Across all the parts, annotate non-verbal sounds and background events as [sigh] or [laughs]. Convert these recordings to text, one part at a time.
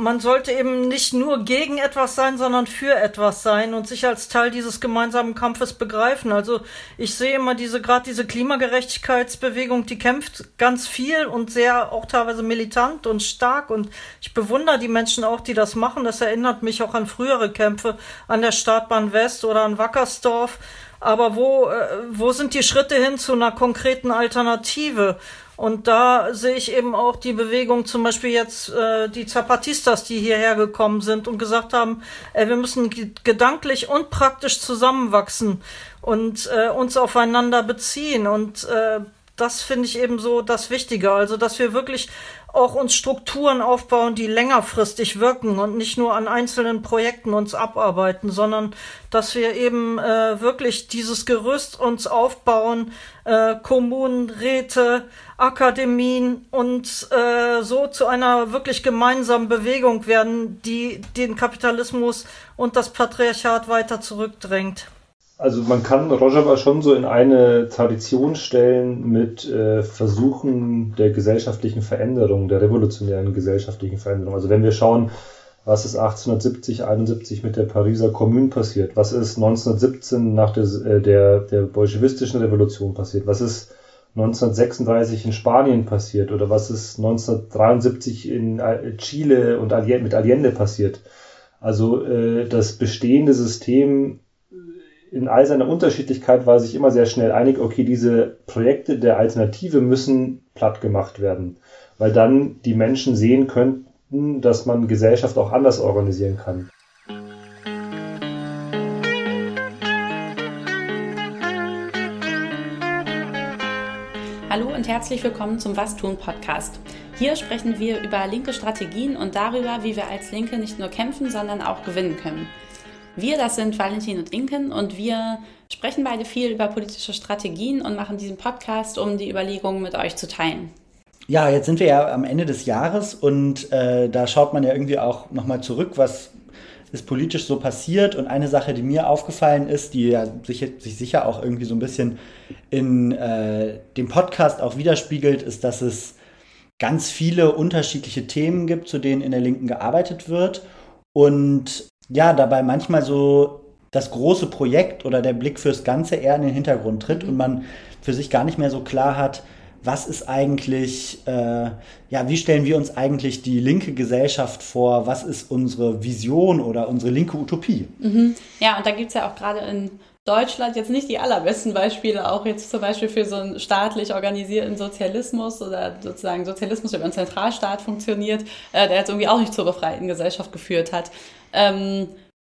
man sollte eben nicht nur gegen etwas sein, sondern für etwas sein und sich als Teil dieses gemeinsamen Kampfes begreifen. Also ich sehe immer diese, gerade diese Klimagerechtigkeitsbewegung, die kämpft ganz viel und sehr auch teilweise militant und stark und ich bewundere die Menschen auch, die das machen. Das erinnert mich auch an frühere Kämpfe an der Startbahn West oder an Wackersdorf. Aber wo, äh, wo sind die Schritte hin zu einer konkreten Alternative? Und da sehe ich eben auch die Bewegung, zum Beispiel jetzt äh, die Zapatistas, die hierher gekommen sind und gesagt haben, äh, wir müssen gedanklich und praktisch zusammenwachsen und äh, uns aufeinander beziehen. Und äh, das finde ich eben so das Wichtige. Also, dass wir wirklich auch uns Strukturen aufbauen, die längerfristig wirken und nicht nur an einzelnen Projekten uns abarbeiten, sondern dass wir eben äh, wirklich dieses Gerüst uns aufbauen, äh, Kommunen, Räte, Akademien und äh, so zu einer wirklich gemeinsamen Bewegung werden, die den Kapitalismus und das Patriarchat weiter zurückdrängt. Also man kann Rojava schon so in eine Tradition stellen mit äh, Versuchen der gesellschaftlichen Veränderung, der revolutionären gesellschaftlichen Veränderung. Also wenn wir schauen, was ist 1870, 71 mit der Pariser Kommune passiert, was ist 1917 nach der, äh, der, der bolschewistischen Revolution passiert, was ist 1936 in Spanien passiert oder was ist 1973 in äh, Chile und mit Allende passiert. Also äh, das bestehende System in all seiner Unterschiedlichkeit war sich immer sehr schnell einig, okay, diese Projekte der Alternative müssen platt gemacht werden, weil dann die Menschen sehen könnten, dass man Gesellschaft auch anders organisieren kann. Hallo und herzlich willkommen zum Was tun Podcast. Hier sprechen wir über linke Strategien und darüber, wie wir als Linke nicht nur kämpfen, sondern auch gewinnen können. Wir, das sind Valentin und Inken und wir sprechen beide viel über politische Strategien und machen diesen Podcast, um die Überlegungen mit euch zu teilen. Ja, jetzt sind wir ja am Ende des Jahres und äh, da schaut man ja irgendwie auch nochmal zurück, was ist politisch so passiert. Und eine Sache, die mir aufgefallen ist, die ja sich, sich sicher auch irgendwie so ein bisschen in äh, dem Podcast auch widerspiegelt, ist, dass es ganz viele unterschiedliche Themen gibt, zu denen in der Linken gearbeitet wird. Und ja, dabei manchmal so das große Projekt oder der Blick fürs Ganze eher in den Hintergrund tritt und man für sich gar nicht mehr so klar hat, was ist eigentlich, äh, ja, wie stellen wir uns eigentlich die linke Gesellschaft vor? Was ist unsere Vision oder unsere linke Utopie? Mhm. Ja, und da gibt es ja auch gerade in Deutschland jetzt nicht die allerbesten Beispiele, auch jetzt zum Beispiel für so einen staatlich organisierten Sozialismus oder sozusagen Sozialismus, der über einen Zentralstaat funktioniert, äh, der jetzt irgendwie auch nicht zur befreiten Gesellschaft geführt hat. Ähm,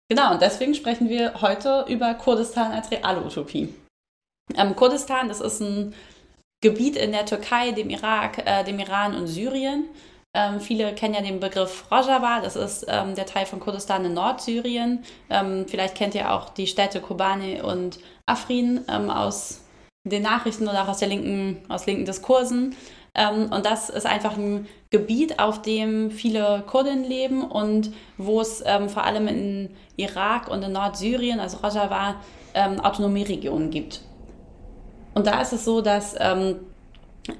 genau, und deswegen sprechen wir heute über Kurdistan als reale Utopie. Ähm, Kurdistan, das ist ein Gebiet in der Türkei, dem Irak, äh, dem Iran und Syrien. Ähm, viele kennen ja den Begriff Rojava, das ist ähm, der Teil von Kurdistan in Nordsyrien. Ähm, vielleicht kennt ihr auch die Städte Kobane und Afrin ähm, aus den Nachrichten oder auch aus, der linken, aus linken Diskursen. Ähm, und das ist einfach ein Gebiet, auf dem viele Kurden leben und wo es ähm, vor allem in Irak und in Nordsyrien, also Rojava, Autonomieregionen gibt. Und da ist es so, dass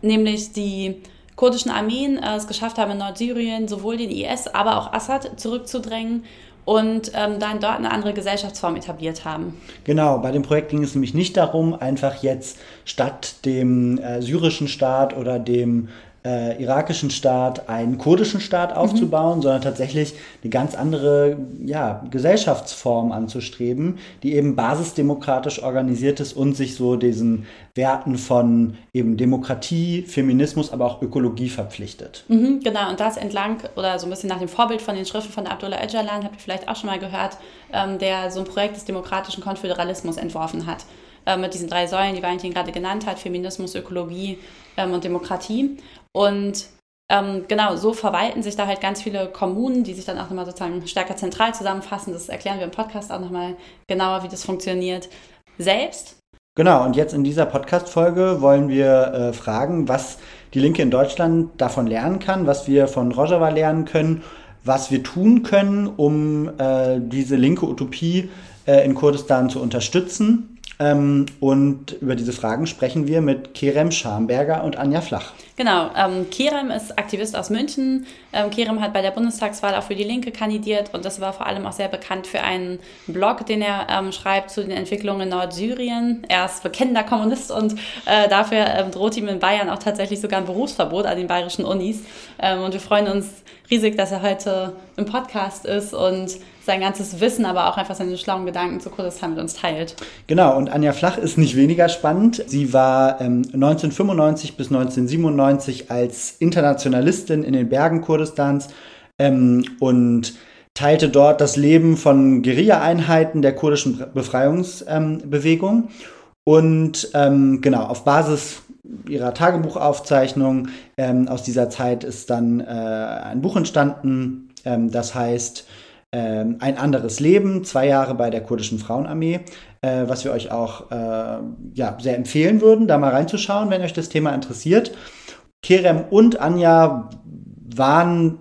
nämlich die kurdischen Armeen äh, es geschafft haben, in Nordsyrien sowohl den IS, aber auch Assad zurückzudrängen und ähm, dann dort eine andere Gesellschaftsform etabliert haben. Genau, bei dem Projekt ging es nämlich nicht darum, einfach jetzt statt dem äh, syrischen Staat oder dem äh, irakischen Staat einen kurdischen Staat aufzubauen, mhm. sondern tatsächlich eine ganz andere ja, Gesellschaftsform anzustreben, die eben basisdemokratisch organisiert ist und sich so diesen Werten von eben Demokratie, Feminismus, aber auch Ökologie verpflichtet. Mhm, genau, und das entlang oder so ein bisschen nach dem Vorbild von den Schriften von Abdullah Öcalan, habt ihr vielleicht auch schon mal gehört, ähm, der so ein Projekt des demokratischen Konföderalismus entworfen hat äh, mit diesen drei Säulen, die Valentin gerade genannt hat, Feminismus, Ökologie ähm, und Demokratie. Und ähm, genau, so verwalten sich da halt ganz viele Kommunen, die sich dann auch nochmal sozusagen stärker zentral zusammenfassen. Das erklären wir im Podcast auch nochmal genauer, wie das funktioniert. Selbst. Genau, und jetzt in dieser Podcast-Folge wollen wir äh, fragen, was die Linke in Deutschland davon lernen kann, was wir von Rojava lernen können, was wir tun können, um äh, diese linke Utopie äh, in Kurdistan zu unterstützen. Ähm, und über diese Fragen sprechen wir mit Kerem Schamberger und Anja Flach. Genau, ähm, Kerem ist Aktivist aus München. Ähm, Kerem hat bei der Bundestagswahl auch für die Linke kandidiert und das war vor allem auch sehr bekannt für einen Blog, den er ähm, schreibt zu den Entwicklungen in Nordsyrien. Er ist bekennender Kommunist und äh, dafür ähm, droht ihm in Bayern auch tatsächlich sogar ein Berufsverbot an den bayerischen Unis. Ähm, und wir freuen uns riesig, dass er heute im Podcast ist und sein ganzes Wissen, aber auch einfach seine schlauen Gedanken zu Kurdistan mit uns teilt. Genau, und Anja Flach ist nicht weniger spannend. Sie war ähm, 1995 bis 1997 als Internationalistin in den Bergen Kurdistans ähm, und teilte dort das Leben von Guerilla-Einheiten der kurdischen Befreiungsbewegung. Ähm, und ähm, genau, auf Basis ihrer Tagebuchaufzeichnung ähm, aus dieser Zeit ist dann äh, ein Buch entstanden, ähm, das heißt ähm, Ein anderes Leben, zwei Jahre bei der kurdischen Frauenarmee, äh, was wir euch auch äh, ja, sehr empfehlen würden, da mal reinzuschauen, wenn euch das Thema interessiert. Kerem und Anja waren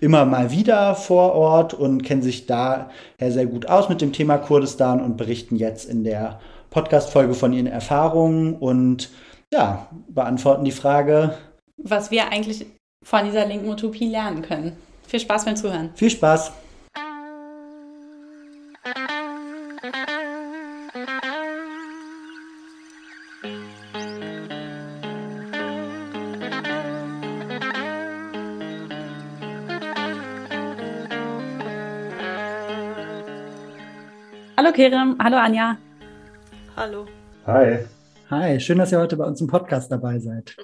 immer mal wieder vor Ort und kennen sich daher sehr gut aus mit dem Thema Kurdistan und berichten jetzt in der Podcast-Folge von ihren Erfahrungen und ja, beantworten die Frage, was wir eigentlich von dieser linken Utopie lernen können. Viel Spaß beim Zuhören. Viel Spaß. Kerem, hallo Anja. Hallo. Hi. Hi, schön, dass ihr heute bei uns im Podcast dabei seid.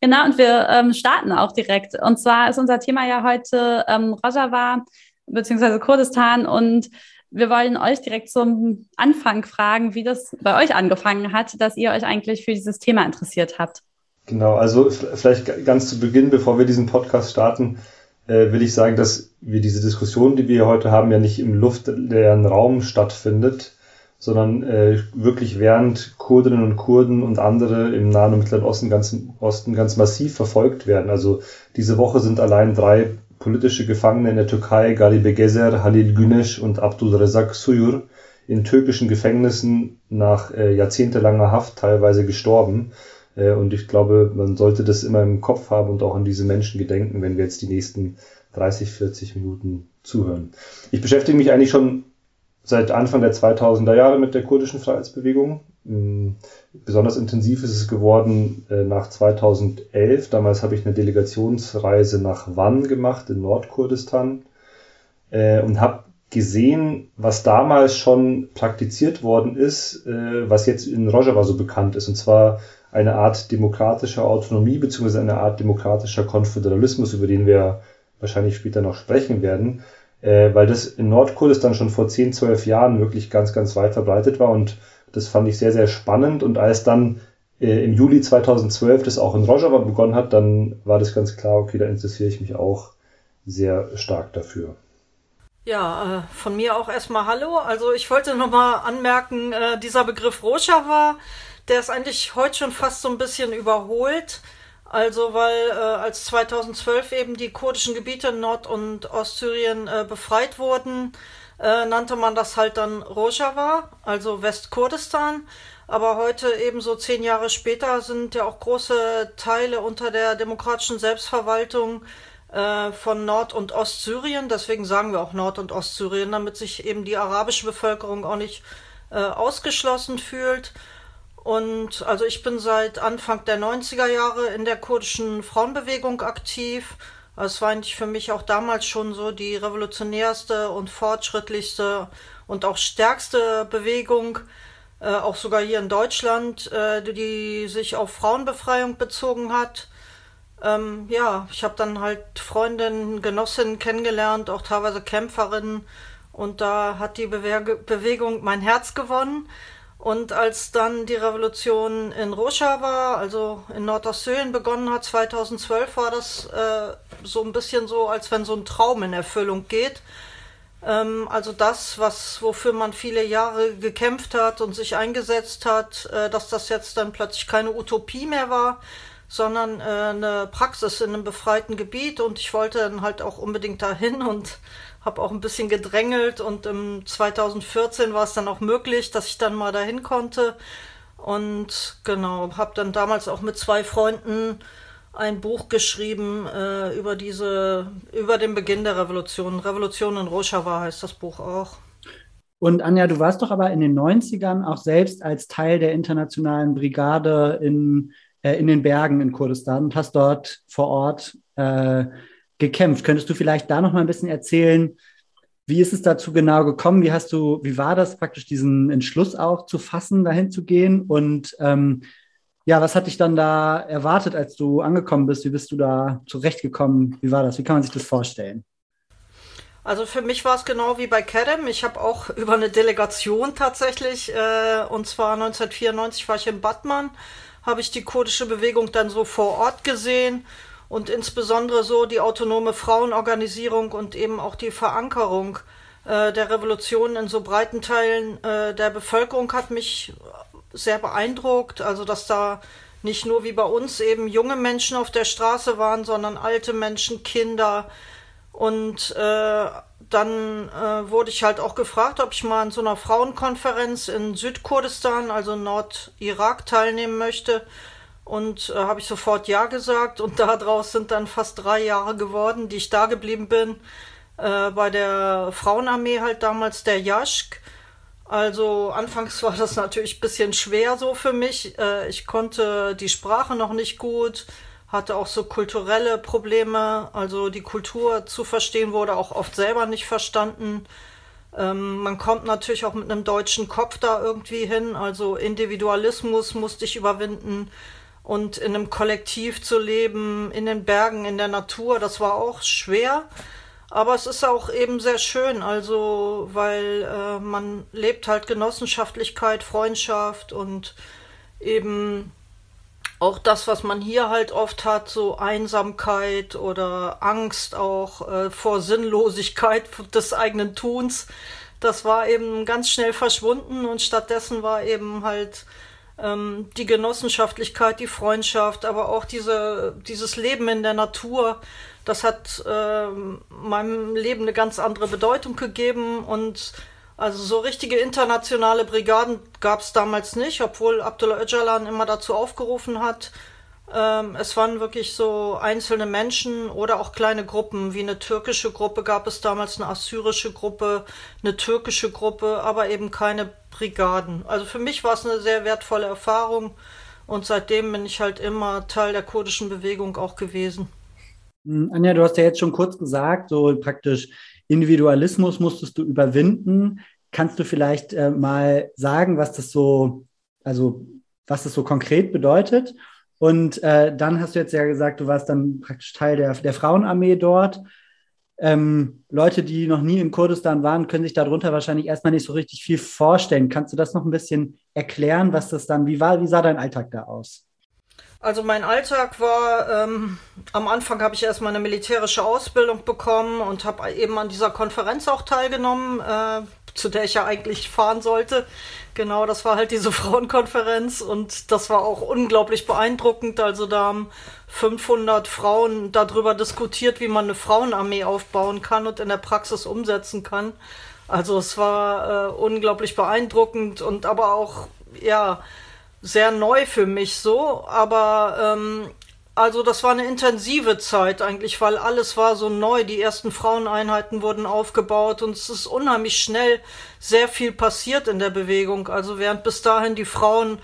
Genau, und wir ähm, starten auch direkt. Und zwar ist unser Thema ja heute ähm, Rojava bzw. Kurdistan und wir wollen euch direkt zum Anfang fragen, wie das bei euch angefangen hat, dass ihr euch eigentlich für dieses Thema interessiert habt. Genau, also vielleicht ganz zu Beginn, bevor wir diesen Podcast starten, äh, will ich sagen, dass wir diese Diskussion, die wir heute haben, ja nicht im luftleeren Raum stattfindet, sondern äh, wirklich während Kurdinnen und Kurden und andere im Nahen und Mittleren Osten ganz, Osten ganz massiv verfolgt werden. Also diese Woche sind allein drei politische Gefangene in der Türkei, Garibe Gezer, Halil Güneş und Abdul Rezak Suyur, in türkischen Gefängnissen nach äh, jahrzehntelanger Haft teilweise gestorben. Äh, und ich glaube, man sollte das immer im Kopf haben und auch an diese Menschen gedenken, wenn wir jetzt die nächsten 30, 40 Minuten zuhören. Ich beschäftige mich eigentlich schon seit Anfang der 2000er Jahre mit der kurdischen Freiheitsbewegung. Mm, besonders intensiv ist es geworden äh, nach 2011. Damals habe ich eine Delegationsreise nach Van gemacht in Nordkurdistan äh, und habe gesehen, was damals schon praktiziert worden ist, was jetzt in Rojava so bekannt ist, und zwar eine Art demokratischer Autonomie beziehungsweise eine Art demokratischer Konföderalismus, über den wir wahrscheinlich später noch sprechen werden äh, weil das in Nordkurdistan schon vor 10, 12 Jahren wirklich ganz, ganz weit verbreitet war und das fand ich sehr, sehr spannend und als dann äh, im Juli 2012 das auch in Rojava begonnen hat, dann war das ganz klar, okay, da interessiere ich mich auch sehr stark dafür. Ja, äh, von mir auch erstmal Hallo. Also ich wollte nochmal anmerken, äh, dieser Begriff Rojava, der ist eigentlich heute schon fast so ein bisschen überholt. Also, weil äh, als 2012 eben die kurdischen Gebiete in Nord- und Ostsyrien äh, befreit wurden, äh, nannte man das halt dann Rojava, also Westkurdistan. Aber heute eben so zehn Jahre später sind ja auch große Teile unter der demokratischen Selbstverwaltung äh, von Nord- und Ostsyrien. Deswegen sagen wir auch Nord- und Ostsyrien, damit sich eben die arabische Bevölkerung auch nicht äh, ausgeschlossen fühlt. Und also ich bin seit Anfang der 90er Jahre in der kurdischen Frauenbewegung aktiv. Es war eigentlich für mich auch damals schon so die revolutionärste und fortschrittlichste und auch stärkste Bewegung, äh, auch sogar hier in Deutschland, äh, die sich auf Frauenbefreiung bezogen hat. Ähm, ja, ich habe dann halt Freundinnen, Genossinnen kennengelernt, auch teilweise Kämpferinnen. Und da hat die Bewe Bewegung mein Herz gewonnen. Und als dann die Revolution in Rojava, also in Nordostsyrien begonnen hat, 2012, war das äh, so ein bisschen so, als wenn so ein Traum in Erfüllung geht. Ähm, also das, was, wofür man viele Jahre gekämpft hat und sich eingesetzt hat, äh, dass das jetzt dann plötzlich keine Utopie mehr war, sondern äh, eine Praxis in einem befreiten Gebiet. Und ich wollte dann halt auch unbedingt dahin und habe auch ein bisschen gedrängelt und im 2014 war es dann auch möglich, dass ich dann mal dahin konnte und genau, habe dann damals auch mit zwei Freunden ein Buch geschrieben äh, über diese, über den Beginn der Revolution. Revolution in Rojava heißt das Buch auch. Und Anja, du warst doch aber in den 90ern auch selbst als Teil der internationalen Brigade in, äh, in den Bergen in Kurdistan und hast dort vor Ort äh, gekämpft. Könntest du vielleicht da noch mal ein bisschen erzählen, wie ist es dazu genau gekommen? Wie hast du, wie war das praktisch, diesen Entschluss auch zu fassen, dahin zu gehen? Und ähm, ja, was hat dich dann da erwartet, als du angekommen bist? Wie bist du da zurechtgekommen? Wie war das? Wie kann man sich das vorstellen? Also für mich war es genau wie bei Kerem. Ich habe auch [laughs] über eine Delegation tatsächlich, äh, und zwar 1994 war ich in Batman, habe ich die kurdische Bewegung dann so vor Ort gesehen und insbesondere so die autonome Frauenorganisierung und eben auch die Verankerung äh, der Revolution in so breiten Teilen äh, der Bevölkerung hat mich sehr beeindruckt. Also, dass da nicht nur wie bei uns eben junge Menschen auf der Straße waren, sondern alte Menschen, Kinder. Und äh, dann äh, wurde ich halt auch gefragt, ob ich mal an so einer Frauenkonferenz in Südkurdistan, also Nordirak, teilnehmen möchte. Und äh, habe ich sofort Ja gesagt. Und [laughs] daraus sind dann fast drei Jahre geworden, die ich da geblieben bin. Äh, bei der Frauenarmee halt damals der Jaschk. Also anfangs [laughs] war das natürlich ein bisschen schwer so für mich. Äh, ich konnte die Sprache noch nicht gut, hatte auch so kulturelle Probleme. Also die Kultur zu verstehen wurde auch oft selber nicht verstanden. Ähm, man kommt natürlich auch mit einem deutschen Kopf da irgendwie hin. Also Individualismus musste ich überwinden und in einem Kollektiv zu leben, in den Bergen, in der Natur, das war auch schwer. Aber es ist auch eben sehr schön, also weil äh, man lebt halt Genossenschaftlichkeit, Freundschaft und eben auch das, was man hier halt oft hat, so Einsamkeit oder Angst auch äh, vor Sinnlosigkeit [laughs] des eigenen Tuns, das war eben ganz schnell verschwunden und stattdessen war eben halt ähm, die Genossenschaftlichkeit, die Freundschaft, aber auch diese, dieses Leben in der Natur, das hat äh, meinem Leben eine ganz andere Bedeutung gegeben und also so richtige internationale Brigaden gab es damals nicht, obwohl Abdullah Öcalan immer dazu aufgerufen hat. Ähm, es waren wirklich so einzelne Menschen oder auch kleine Gruppen, wie eine türkische Gruppe gab es damals, eine assyrische Gruppe, eine türkische Gruppe, aber eben keine Brigaden. Also für mich war es eine sehr wertvolle Erfahrung und seitdem bin ich halt immer Teil der kurdischen Bewegung auch gewesen. Hm, Anja, du hast ja jetzt schon kurz gesagt, so praktisch Individualismus musstest du überwinden. Kannst du vielleicht äh, mal sagen, was das so, also was das so konkret bedeutet? Und äh, dann hast du jetzt ja gesagt, du warst dann praktisch Teil der, der Frauenarmee dort. Ähm, Leute, die noch nie in Kurdistan waren, können sich darunter wahrscheinlich erstmal nicht so richtig viel vorstellen. Kannst du das noch ein bisschen erklären, was das dann, wie war, wie sah dein Alltag da aus? Also mein Alltag war, ähm, am Anfang habe ich erstmal eine militärische Ausbildung bekommen und habe eben an dieser Konferenz auch teilgenommen, äh, zu der ich ja eigentlich fahren sollte. Genau, das war halt diese [laughs] Frauenkonferenz und das war auch unglaublich beeindruckend. Also da haben 500 Frauen darüber diskutiert, wie man eine Frauenarmee aufbauen kann und in der Praxis umsetzen kann. Also es war äh, unglaublich beeindruckend und aber auch, ja, sehr neu für mich so, aber ähm, also das war eine intensive Zeit eigentlich, weil alles war so neu. Die ersten Fraueneinheiten wurden aufgebaut und es ist unheimlich schnell sehr viel passiert in der Bewegung. Also während bis dahin die Frauen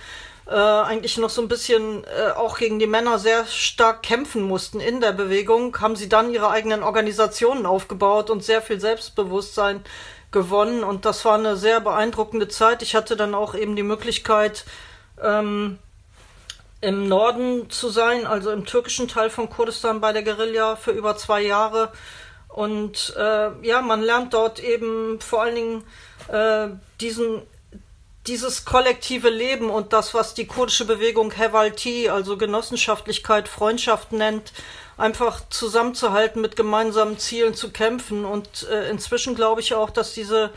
äh, eigentlich noch so ein bisschen äh, auch gegen die Männer sehr stark kämpfen mussten in der Bewegung, haben sie dann ihre eigenen Organisationen aufgebaut und sehr viel Selbstbewusstsein gewonnen. Und das war eine sehr beeindruckende Zeit. Ich hatte dann auch eben die Möglichkeit, ähm, im Norden zu sein, also im türkischen Teil von Kurdistan bei der Guerilla für über zwei Jahre. Und äh, ja, man lernt dort eben vor allen Dingen äh, diesen dieses kollektive Leben und das, was die kurdische Bewegung Hevalti, also Genossenschaftlichkeit, Freundschaft nennt, einfach zusammenzuhalten, mit gemeinsamen Zielen zu kämpfen. Und äh, inzwischen glaube ich auch, dass diese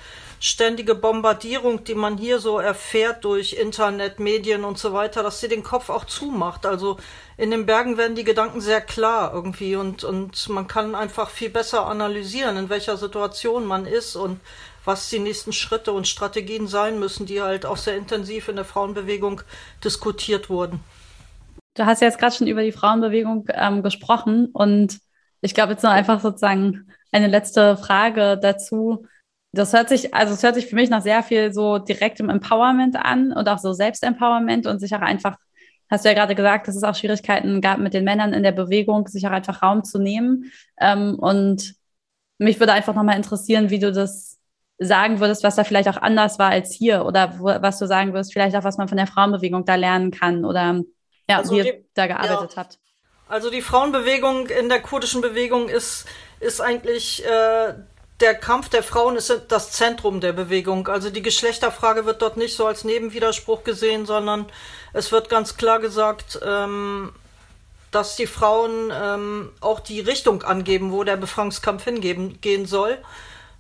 ständige Bombardierung, die man hier so erfährt durch Internet, Medien und so weiter, dass sie den Kopf auch zumacht. Also in den Bergen werden die Gedanken sehr klar irgendwie und, und man kann einfach viel besser analysieren, in welcher Situation man ist und was die nächsten Schritte und Strategien sein müssen, die halt auch sehr intensiv in der Frauenbewegung diskutiert wurden. Du hast ja jetzt gerade schon über die Frauenbewegung ähm, gesprochen und ich glaube jetzt nur einfach sozusagen eine letzte Frage dazu. Das hört sich, also es hört sich für mich nach sehr viel so direktem Empowerment an und auch so Selbstempowerment und sich auch einfach, hast du ja gerade gesagt, dass es auch Schwierigkeiten gab mit den Männern in der Bewegung, sich auch einfach Raum zu nehmen. Ähm, und mich würde einfach nochmal interessieren, wie du das sagen würdest, was da vielleicht auch anders war als hier oder wo, was du sagen würdest, vielleicht auch, was man von der Frauenbewegung da lernen kann oder ja, also wie die, ihr da gearbeitet ja. habt. Also die Frauenbewegung in der kurdischen Bewegung ist, ist eigentlich äh, der Kampf der Frauen ist das Zentrum der Bewegung. Also die Geschlechterfrage wird dort nicht so als Nebenwiderspruch gesehen, sondern es wird ganz klar gesagt, ähm, dass die Frauen ähm, auch die Richtung angeben, wo der Befreiungskampf hingehen soll.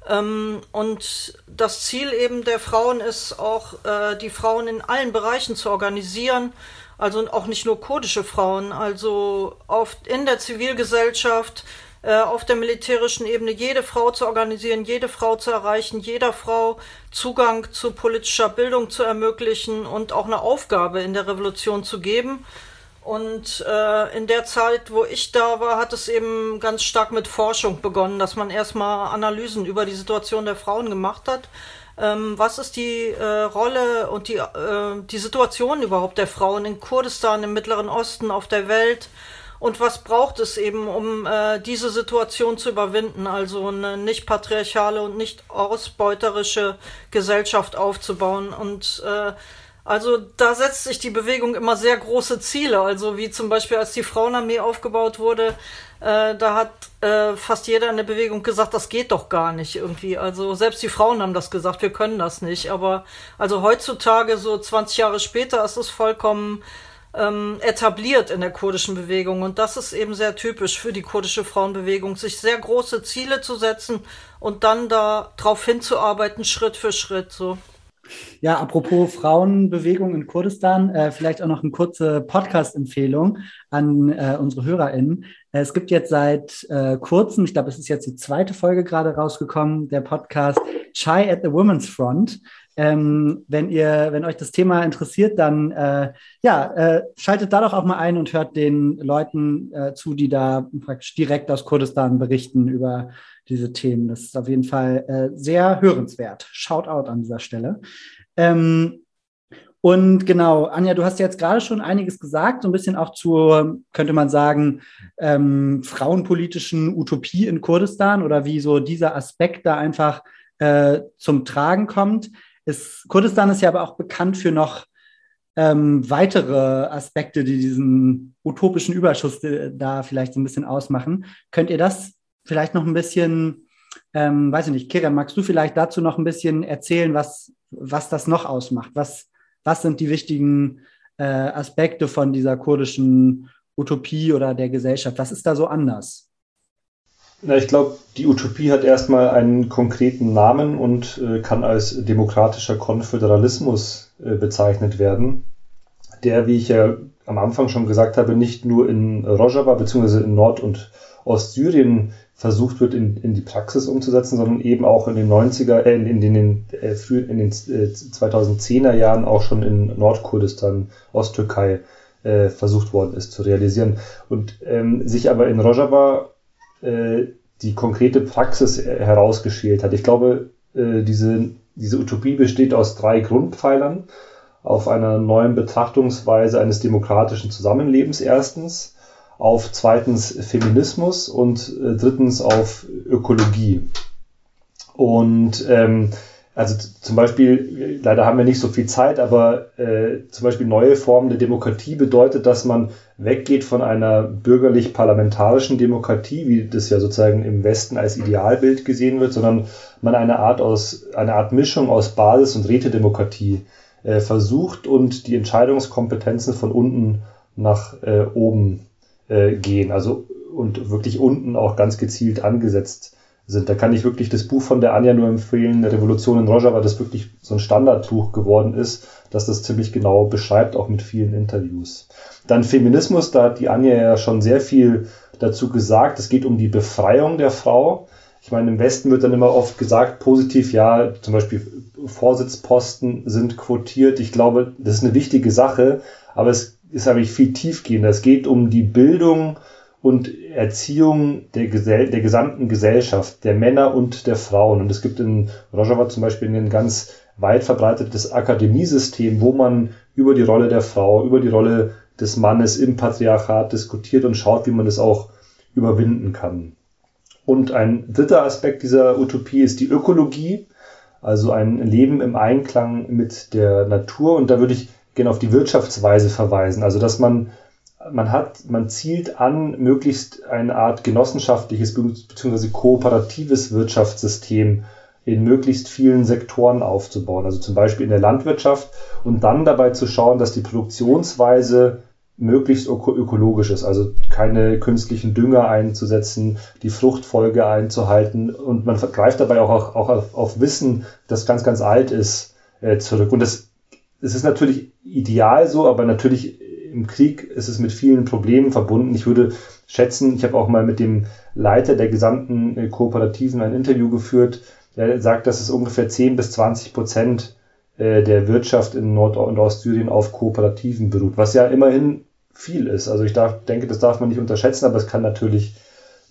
Ähm, und das Ziel eben der Frauen ist auch, äh, die Frauen in allen Bereichen zu organisieren. Also auch nicht nur kurdische Frauen, also auf, in der Zivilgesellschaft, äh, auf der militärischen Ebene jede Frau zu organisieren, jede Frau zu erreichen, jeder Frau Zugang zu politischer Bildung zu ermöglichen und auch eine Aufgabe in der Revolution zu geben. Und äh, in der Zeit, wo ich da war, hat es eben ganz stark mit Forschung begonnen, dass man erstmal Analysen über die Situation der Frauen gemacht hat. Ähm, was ist die äh, Rolle und die, äh, die Situation überhaupt der Frauen in Kurdistan, im Mittleren Osten, auf der Welt? Und was braucht es eben, um äh, diese Situation zu überwinden, also eine nicht patriarchale und nicht ausbeuterische Gesellschaft aufzubauen? Und äh, also da setzt sich die Bewegung immer sehr große Ziele. Also wie zum Beispiel, als die Frauenarmee aufgebaut wurde, äh, da hat äh, fast jeder in der Bewegung gesagt, das geht doch gar nicht irgendwie. Also selbst die Frauen haben das gesagt, wir können das nicht. Aber also heutzutage, so 20 Jahre später, ist es vollkommen ähm, etabliert in der kurdischen Bewegung. Und das ist eben sehr typisch für die kurdische Frauenbewegung, sich sehr große Ziele zu setzen und dann da drauf hinzuarbeiten, Schritt für Schritt. So. Ja, apropos Frauenbewegung in Kurdistan, äh, vielleicht auch noch eine kurze Podcast-Empfehlung an äh, unsere HörerInnen. Äh, es gibt jetzt seit äh, kurzem, ich glaube, es ist jetzt die zweite Folge gerade rausgekommen, der Podcast Chai at the Women's Front. Ähm, wenn ihr, wenn euch das Thema interessiert, dann äh, ja, äh, schaltet da doch auch mal ein und hört den Leuten äh, zu, die da praktisch direkt aus Kurdistan berichten über diese Themen. Das ist auf jeden Fall äh, sehr hörenswert. Shoutout an dieser Stelle. Ähm, und genau, Anja, du hast jetzt gerade schon einiges gesagt, so ein bisschen auch zur, könnte man sagen, ähm, frauenpolitischen Utopie in Kurdistan oder wie so dieser Aspekt da einfach äh, zum Tragen kommt. Ist, Kurdistan ist ja aber auch bekannt für noch ähm, weitere Aspekte, die diesen utopischen Überschuss äh, da vielleicht so ein bisschen ausmachen. Könnt ihr das vielleicht noch ein bisschen, ähm, weiß ich nicht, Kiran, magst du vielleicht dazu noch ein bisschen erzählen, was, was das noch ausmacht? Was, was sind die wichtigen äh, Aspekte von dieser kurdischen Utopie oder der Gesellschaft? Was ist da so anders? Na, ich glaube, die Utopie hat erstmal einen konkreten Namen und äh, kann als demokratischer Konföderalismus äh, bezeichnet werden, der, wie ich ja am Anfang schon gesagt habe, nicht nur in Rojava bzw. in Nord- und Ostsyrien versucht wird, in, in die Praxis umzusetzen, sondern eben auch in den 90er, äh, in, den, äh, früh, in den äh, 2010er Jahren auch schon in Nordkurdistan, Osttürkei äh, versucht worden ist zu realisieren. Und ähm, sich aber in Rojava äh, die konkrete Praxis herausgeschält hat. Ich glaube, äh, diese, diese Utopie besteht aus drei Grundpfeilern. Auf einer neuen Betrachtungsweise eines demokratischen Zusammenlebens erstens, auf zweitens Feminismus und äh, drittens auf Ökologie. Und ähm, also zum Beispiel, leider haben wir nicht so viel Zeit, aber äh, zum Beispiel neue Formen der Demokratie bedeutet, dass man weggeht von einer bürgerlich-parlamentarischen Demokratie, wie das ja sozusagen im Westen als Idealbild gesehen wird, sondern man eine Art aus, eine Art Mischung aus Basis- und Rätedemokratie äh, versucht und die Entscheidungskompetenzen von unten nach äh, oben äh, gehen. Also und wirklich unten auch ganz gezielt angesetzt sind. Da kann ich wirklich das Buch von der Anja nur empfehlen, Revolution in Rojava, das wirklich so ein Standardbuch geworden ist, dass das ziemlich genau beschreibt, auch mit vielen Interviews. Dann Feminismus, da hat die Anja ja schon sehr viel dazu gesagt. Es geht um die Befreiung der Frau Ich meine, im Westen wird dann immer oft gesagt, positiv, ja, zum Beispiel Vorsitzposten sind quotiert. Ich glaube, das ist eine wichtige Sache, aber es ist eigentlich viel tiefgehender. Es geht um die Bildung und Erziehung der, Gesell der gesamten Gesellschaft, der Männer und der Frauen. Und es gibt in Rojava zum Beispiel ein ganz weit verbreitetes Akademiesystem, wo man über die Rolle der Frau, über die Rolle des Mannes im Patriarchat diskutiert und schaut, wie man das auch überwinden kann. Und ein dritter Aspekt dieser Utopie ist die Ökologie, also ein Leben im Einklang mit der Natur. Und da würde ich gerne auf die Wirtschaftsweise verweisen. Also, dass man, man hat, man zielt an, möglichst eine Art genossenschaftliches bzw. kooperatives Wirtschaftssystem in möglichst vielen Sektoren aufzubauen. Also zum Beispiel in der Landwirtschaft und dann dabei zu schauen, dass die Produktionsweise möglichst ökologisch ist, also keine künstlichen Dünger einzusetzen, die Fruchtfolge einzuhalten und man greift dabei auch, auch auf, auf Wissen, das ganz, ganz alt ist, äh, zurück. Und das, es ist natürlich ideal so, aber natürlich im Krieg ist es mit vielen Problemen verbunden. Ich würde schätzen, ich habe auch mal mit dem Leiter der gesamten äh, Kooperativen ein Interview geführt, der sagt, dass es ungefähr 10 bis 20 Prozent äh, der Wirtschaft in Nord- und Ostsyrien auf Kooperativen beruht, was ja immerhin viel ist. Also ich darf, denke, das darf man nicht unterschätzen, aber es kann natürlich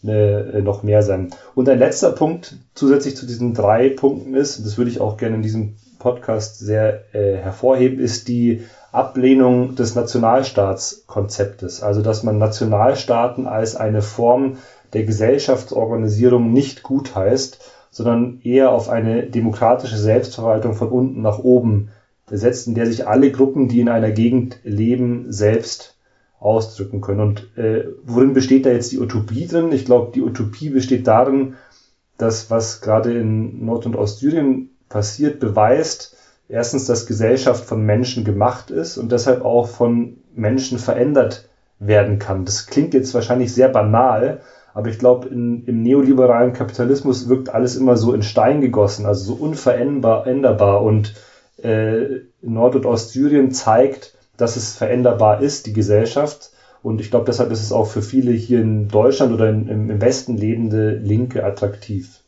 eine, äh, noch mehr sein. Und ein letzter Punkt zusätzlich zu diesen drei Punkten ist, das würde ich auch gerne in diesem Podcast sehr äh, hervorheben, ist die Ablehnung des Nationalstaatskonzeptes. Also dass man Nationalstaaten als eine Form der Gesellschaftsorganisierung nicht gutheißt sondern eher auf eine demokratische Selbstverwaltung von unten nach oben setzt, in der sich alle Gruppen, die in einer Gegend leben, selbst ausdrücken können. Und äh, worin besteht da jetzt die Utopie drin? Ich glaube, die Utopie besteht darin, dass was gerade in Nord- und Ostsyrien passiert, beweist, erstens, dass Gesellschaft von Menschen gemacht ist und deshalb auch von Menschen verändert werden kann. Das klingt jetzt wahrscheinlich sehr banal, aber ich glaube, im neoliberalen Kapitalismus wirkt alles immer so in Stein gegossen, also so unveränderbar. Und äh, Nord- und Ostsyrien zeigt, dass es veränderbar ist, die Gesellschaft. Und ich glaube, deshalb ist es auch für viele hier in Deutschland oder in, im Westen lebende Linke attraktiv.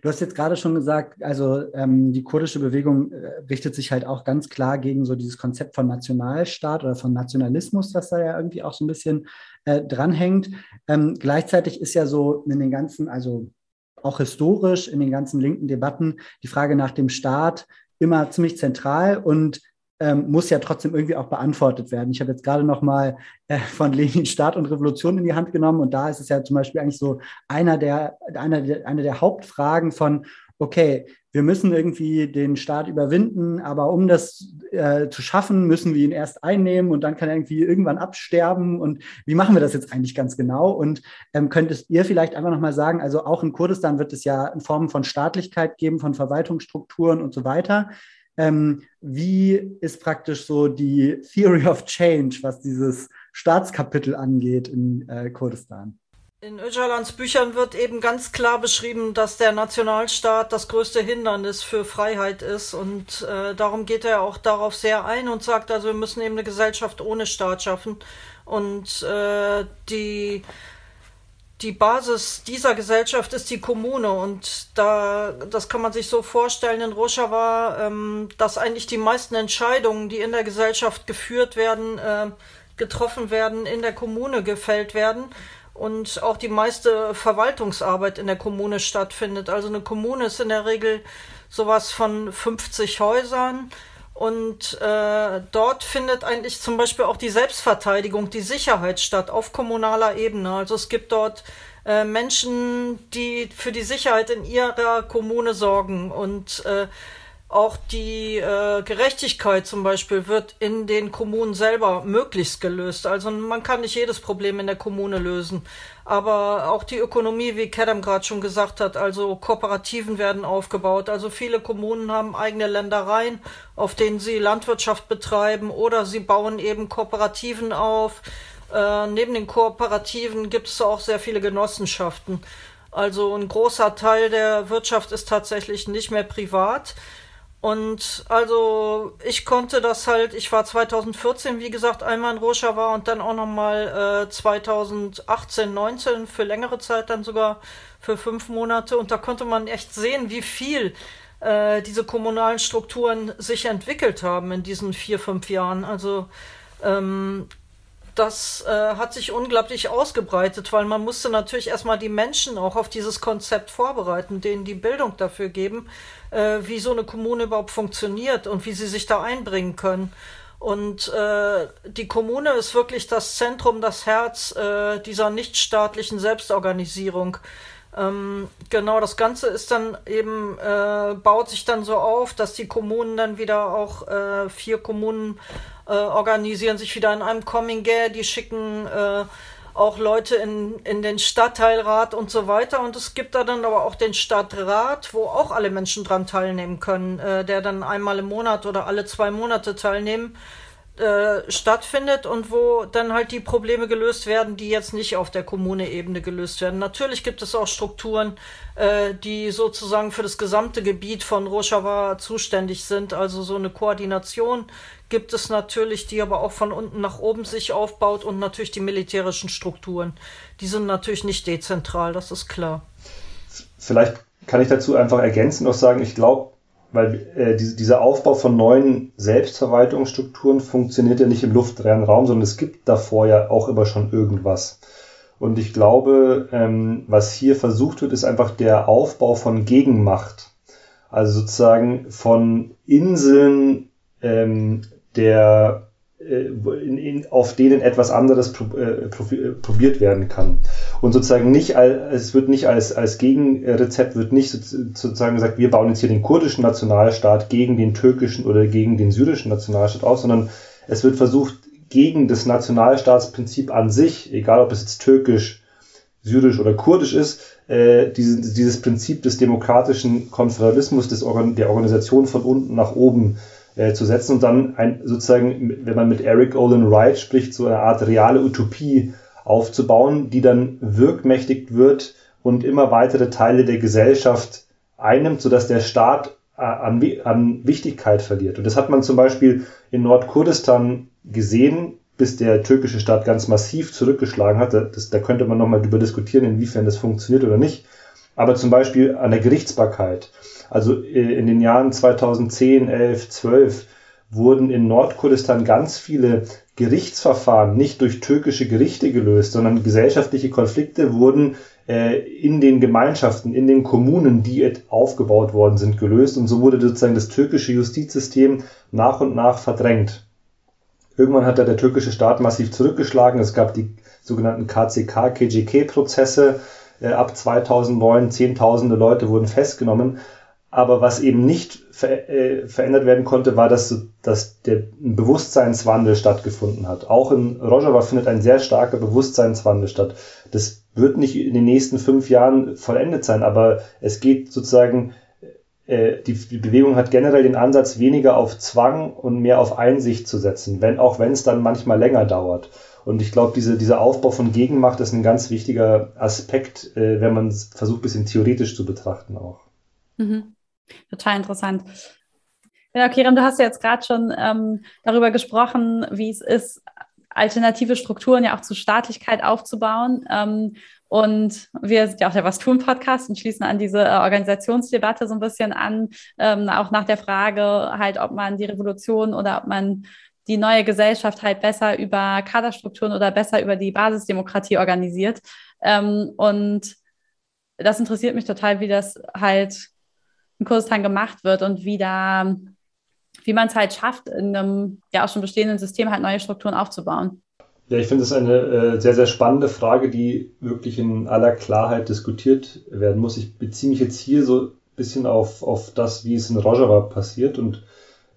Du hast jetzt gerade schon gesagt, also ähm, die kurdische Bewegung äh, richtet sich halt auch ganz klar gegen so dieses Konzept von Nationalstaat oder von Nationalismus, das da ja irgendwie auch so ein bisschen äh, dranhängt. Ähm, gleichzeitig ist ja so in den ganzen, also auch historisch in den ganzen linken Debatten die Frage nach dem Staat immer ziemlich zentral und ähm, muss ja trotzdem irgendwie auch beantwortet werden. Ich habe jetzt gerade noch mal äh, von Lenin Staat und Revolution in die Hand genommen und da ist es ja zum Beispiel eigentlich so einer der, einer der, eine der Hauptfragen von, okay, wir müssen irgendwie den Staat überwinden, aber um das äh, zu schaffen, müssen wir ihn erst einnehmen und dann kann er irgendwie irgendwann absterben. Und wie machen wir das jetzt eigentlich ganz genau? Und ähm, könntest ihr vielleicht einfach nochmal sagen, also auch in Kurdistan wird es ja in Formen von Staatlichkeit geben, von Verwaltungsstrukturen und so weiter. Ähm, wie ist praktisch so die Theory of Change, was dieses Staatskapitel angeht in äh, Kurdistan? In Öcalans Büchern wird eben ganz klar beschrieben, dass der Nationalstaat das größte Hindernis für Freiheit ist und äh, darum geht er auch darauf sehr ein und sagt, also wir müssen eben eine Gesellschaft ohne Staat schaffen und äh, die die Basis dieser Gesellschaft ist die Kommune. Und da, das kann man sich so vorstellen in Rojava, ähm, dass eigentlich die meisten Entscheidungen, die in der Gesellschaft geführt werden, äh, getroffen werden, in der Kommune gefällt werden. Und auch die meiste Verwaltungsarbeit in der Kommune stattfindet. Also eine Kommune ist in der Regel sowas von 50 Häusern und äh, dort findet eigentlich zum Beispiel auch die Selbstverteidigung, die Sicherheit statt auf kommunaler Ebene. Also es gibt dort äh, Menschen, die für die Sicherheit in ihrer Kommune sorgen und äh, auch die äh, Gerechtigkeit zum Beispiel wird in den Kommunen selber möglichst gelöst. Also man kann nicht jedes Problem in der Kommune lösen. Aber auch die Ökonomie, wie Kedem gerade schon gesagt hat, also Kooperativen werden aufgebaut. Also viele Kommunen haben eigene Ländereien, auf denen sie Landwirtschaft betreiben oder sie bauen eben Kooperativen auf. Äh, neben den Kooperativen gibt es auch sehr viele Genossenschaften. Also ein großer Teil der Wirtschaft ist tatsächlich nicht mehr privat. Und also ich konnte das halt, ich war 2014, wie gesagt, einmal in Rojava und dann auch nochmal äh, 2018, 19 für längere Zeit dann sogar für fünf Monate und da konnte man echt sehen, wie viel äh, diese kommunalen Strukturen sich entwickelt haben in diesen vier, fünf Jahren. Also ähm, das äh, hat sich unglaublich ausgebreitet, weil man musste natürlich erstmal die Menschen auch auf dieses Konzept vorbereiten, denen die Bildung dafür geben, äh, wie so eine Kommune überhaupt funktioniert und wie sie sich da einbringen können. Und äh, die Kommune ist wirklich das Zentrum, das Herz äh, dieser nichtstaatlichen Selbstorganisierung. Ähm, genau, das Ganze ist dann eben, äh, baut sich dann so auf, dass die Kommunen dann wieder auch, äh, vier Kommunen äh, organisieren sich wieder in einem Coming die schicken äh, auch Leute in, in den Stadtteilrat und so weiter. Und es gibt da dann aber auch den Stadtrat, wo auch alle Menschen dran teilnehmen können, äh, der dann einmal im Monat oder alle zwei Monate teilnehmen äh, stattfindet und wo dann halt die Probleme gelöst werden, die jetzt nicht auf der Kommune-Ebene gelöst werden. Natürlich gibt es auch Strukturen, äh, die sozusagen für das gesamte Gebiet von Rojava zuständig sind. Also so eine Koordination gibt es natürlich, die aber auch von unten nach oben sich aufbaut und natürlich die militärischen Strukturen. Die sind natürlich nicht dezentral, das ist klar. Vielleicht kann ich dazu einfach ergänzend noch sagen, ich glaube, weil äh, diese, dieser Aufbau von neuen Selbstverwaltungsstrukturen funktioniert ja nicht im luftleeren Raum, sondern es gibt davor ja auch immer schon irgendwas. Und ich glaube, ähm, was hier versucht wird, ist einfach der Aufbau von Gegenmacht. Also sozusagen von Inseln ähm, der äh, in, in, auf denen etwas anderes pro, äh, äh, probiert werden kann. Und sozusagen nicht, als, es wird nicht als, als Gegenrezept, wird nicht sozusagen gesagt, wir bauen jetzt hier den kurdischen Nationalstaat gegen den türkischen oder gegen den syrischen Nationalstaat aus, sondern es wird versucht, gegen das Nationalstaatsprinzip an sich, egal ob es jetzt türkisch, syrisch oder kurdisch ist, äh, dieses, dieses Prinzip des demokratischen Konföderalismus, des, der Organisation von unten nach oben äh, zu setzen und dann ein, sozusagen, wenn man mit Eric Olin Wright spricht, so eine Art reale Utopie aufzubauen, die dann wirkmächtig wird und immer weitere Teile der Gesellschaft einnimmt, sodass der Staat äh, an, an Wichtigkeit verliert. Und das hat man zum Beispiel in Nordkurdistan gesehen, bis der türkische Staat ganz massiv zurückgeschlagen hat. Das, da könnte man nochmal darüber diskutieren, inwiefern das funktioniert oder nicht. Aber zum Beispiel an der Gerichtsbarkeit. Also äh, in den Jahren 2010, 11, 12 wurden in Nordkurdistan ganz viele Gerichtsverfahren nicht durch türkische Gerichte gelöst, sondern gesellschaftliche Konflikte wurden äh, in den Gemeinschaften, in den Kommunen, die aufgebaut worden sind, gelöst. Und so wurde sozusagen das türkische Justizsystem nach und nach verdrängt. Irgendwann hat da der türkische Staat massiv zurückgeschlagen. Es gab die sogenannten KCK, KGK-Prozesse. Äh, ab 2009 Zehntausende Leute wurden festgenommen. Aber was eben nicht ver äh, verändert werden konnte, war, dass, dass der Bewusstseinswandel stattgefunden hat. Auch in Rojava findet ein sehr starker Bewusstseinswandel statt. Das wird nicht in den nächsten fünf Jahren vollendet sein, aber es geht sozusagen, äh, die, die Bewegung hat generell den Ansatz, weniger auf Zwang und mehr auf Einsicht zu setzen, wenn, auch wenn es dann manchmal länger dauert. Und ich glaube, diese, dieser Aufbau von Gegenmacht ist ein ganz wichtiger Aspekt, äh, wenn man es versucht, bisschen theoretisch zu betrachten auch. Mhm. Total interessant. Ja, Kiram, du hast ja jetzt gerade schon ähm, darüber gesprochen, wie es ist, alternative Strukturen ja auch zu Staatlichkeit aufzubauen. Ähm, und wir sind ja auch der Was tun Podcast und schließen an diese äh, Organisationsdebatte so ein bisschen an, ähm, auch nach der Frage halt, ob man die Revolution oder ob man die neue Gesellschaft halt besser über Kaderstrukturen oder besser über die Basisdemokratie organisiert. Ähm, und das interessiert mich total, wie das halt in Kurdistan gemacht wird und wie da, wie man es halt schafft, in einem ja auch schon bestehenden System halt neue Strukturen aufzubauen. Ja, ich finde es eine äh, sehr, sehr spannende Frage, die wirklich in aller Klarheit diskutiert werden muss. Ich beziehe mich jetzt hier so ein bisschen auf, auf das, wie es in Rojava passiert und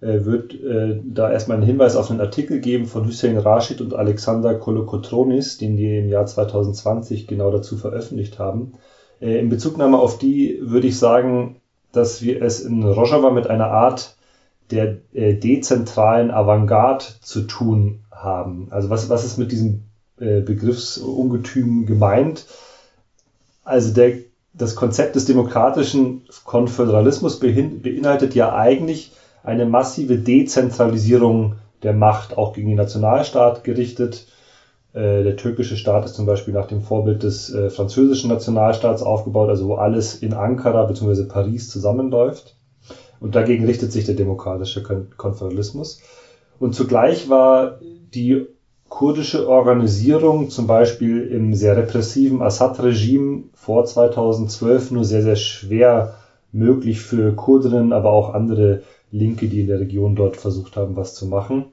äh, wird äh, da erstmal einen Hinweis auf einen Artikel geben von Hussein Rashid und Alexander Kolokotronis, den die im Jahr 2020 genau dazu veröffentlicht haben. Äh, in Bezugnahme auf die würde ich sagen, dass wir es in Rojava mit einer Art der äh, dezentralen Avantgarde zu tun haben. Also was, was ist mit diesem äh, Begriffsungetüm gemeint? Also der, das Konzept des demokratischen Konföderalismus beinhaltet ja eigentlich eine massive Dezentralisierung der Macht, auch gegen den Nationalstaat gerichtet. Äh, der türkische Staat ist zum Beispiel nach dem Vorbild des äh, französischen Nationalstaats aufgebaut, also wo alles in Ankara bzw. Paris zusammenläuft. Und dagegen richtet sich der demokratische Konföderalismus. Und zugleich war die kurdische Organisierung zum Beispiel im sehr repressiven Assad-Regime vor 2012 nur sehr, sehr schwer möglich für Kurdinnen, aber auch andere Linke, die in der Region dort versucht haben, was zu machen.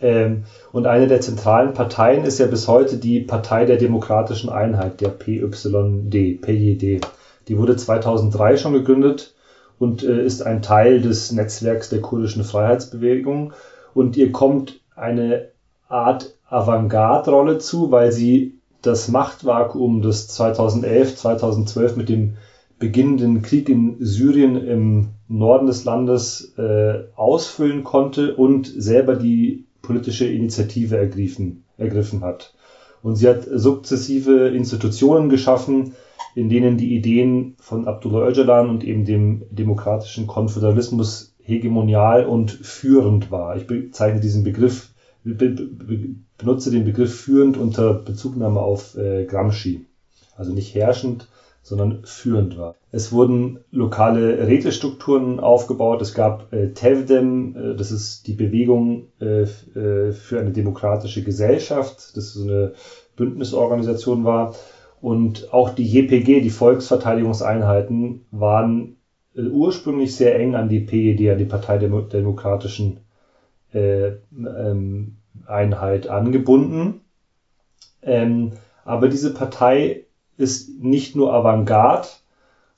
Ähm, und eine der zentralen Parteien ist ja bis heute die Partei der Demokratischen Einheit, der PYD, PYD. Die wurde 2003 schon gegründet und äh, ist ein Teil des Netzwerks der kurdischen Freiheitsbewegung. Und ihr kommt eine Art Avantgarde-Rolle zu, weil sie das Machtvakuum, das 2011, 2012 mit dem beginnenden Krieg in Syrien im Norden des Landes äh, ausfüllen konnte und selber die politische Initiative ergriffen, ergriffen hat. Und sie hat sukzessive Institutionen geschaffen, in denen die Ideen von Abdullah Öcalan und eben dem demokratischen Konföderalismus hegemonial und führend war. Ich bezeichne diesen Begriff, benutze den Begriff führend unter Bezugnahme auf äh, Gramsci. Also nicht herrschend, sondern führend war. Es wurden lokale Rätestrukturen aufgebaut. Es gab äh, Tevdem, äh, das ist die Bewegung äh, äh, für eine demokratische Gesellschaft, das so eine Bündnisorganisation war. Und auch die JPG, die Volksverteidigungseinheiten, waren äh, ursprünglich sehr eng an die PED, an die Partei der Demokratischen äh, ähm, Einheit angebunden. Ähm, aber diese Partei ist nicht nur Avantgarde,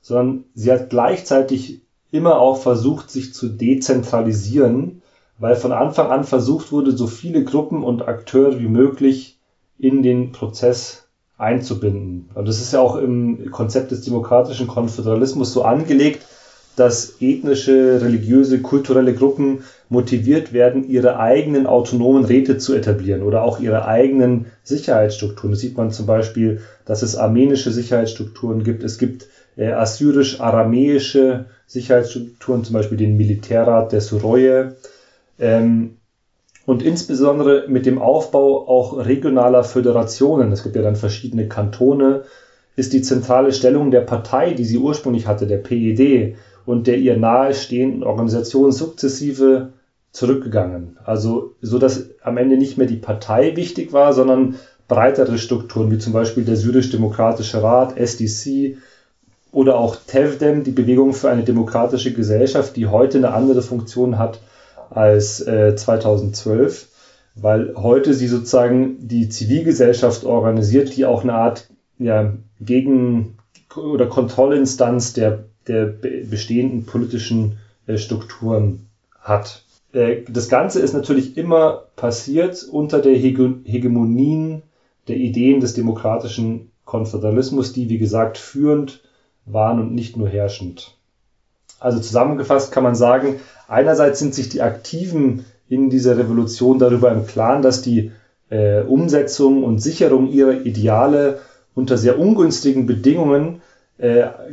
sondern sie hat gleichzeitig immer auch versucht, sich zu dezentralisieren, weil von Anfang an versucht wurde, so viele Gruppen und Akteure wie möglich in den Prozess einzubinden. Und das ist ja auch im Konzept des demokratischen Konföderalismus so angelegt, dass ethnische, religiöse, kulturelle Gruppen motiviert werden, ihre eigenen autonomen Räte zu etablieren oder auch ihre eigenen Sicherheitsstrukturen. Das sieht man zum Beispiel, dass es armenische Sicherheitsstrukturen gibt. Es gibt äh, assyrisch-aramäische Sicherheitsstrukturen, zum Beispiel den Militärrat der Suroye. Ähm, und insbesondere mit dem Aufbau auch regionaler Föderationen, es gibt ja dann verschiedene Kantone, ist die zentrale Stellung der Partei, die sie ursprünglich hatte, der PED, und der ihr nahestehenden Organisation sukzessive zurückgegangen. Also so dass am Ende nicht mehr die Partei wichtig war, sondern breitere Strukturen, wie zum Beispiel der Syrisch-Demokratische Rat, SDC oder auch TEVDEM, die Bewegung für eine demokratische Gesellschaft, die heute eine andere Funktion hat als äh, 2012, weil heute sie sozusagen die Zivilgesellschaft organisiert, die auch eine Art ja, Gegen- oder Kontrollinstanz der der bestehenden politischen äh, Strukturen hat. Äh, das Ganze ist natürlich immer passiert unter der Hegemonien der Ideen des demokratischen Konföderalismus, die, wie gesagt, führend waren und nicht nur herrschend. Also zusammengefasst kann man sagen, einerseits sind sich die Aktiven in dieser Revolution darüber im Klaren, dass die äh, Umsetzung und Sicherung ihrer Ideale unter sehr ungünstigen Bedingungen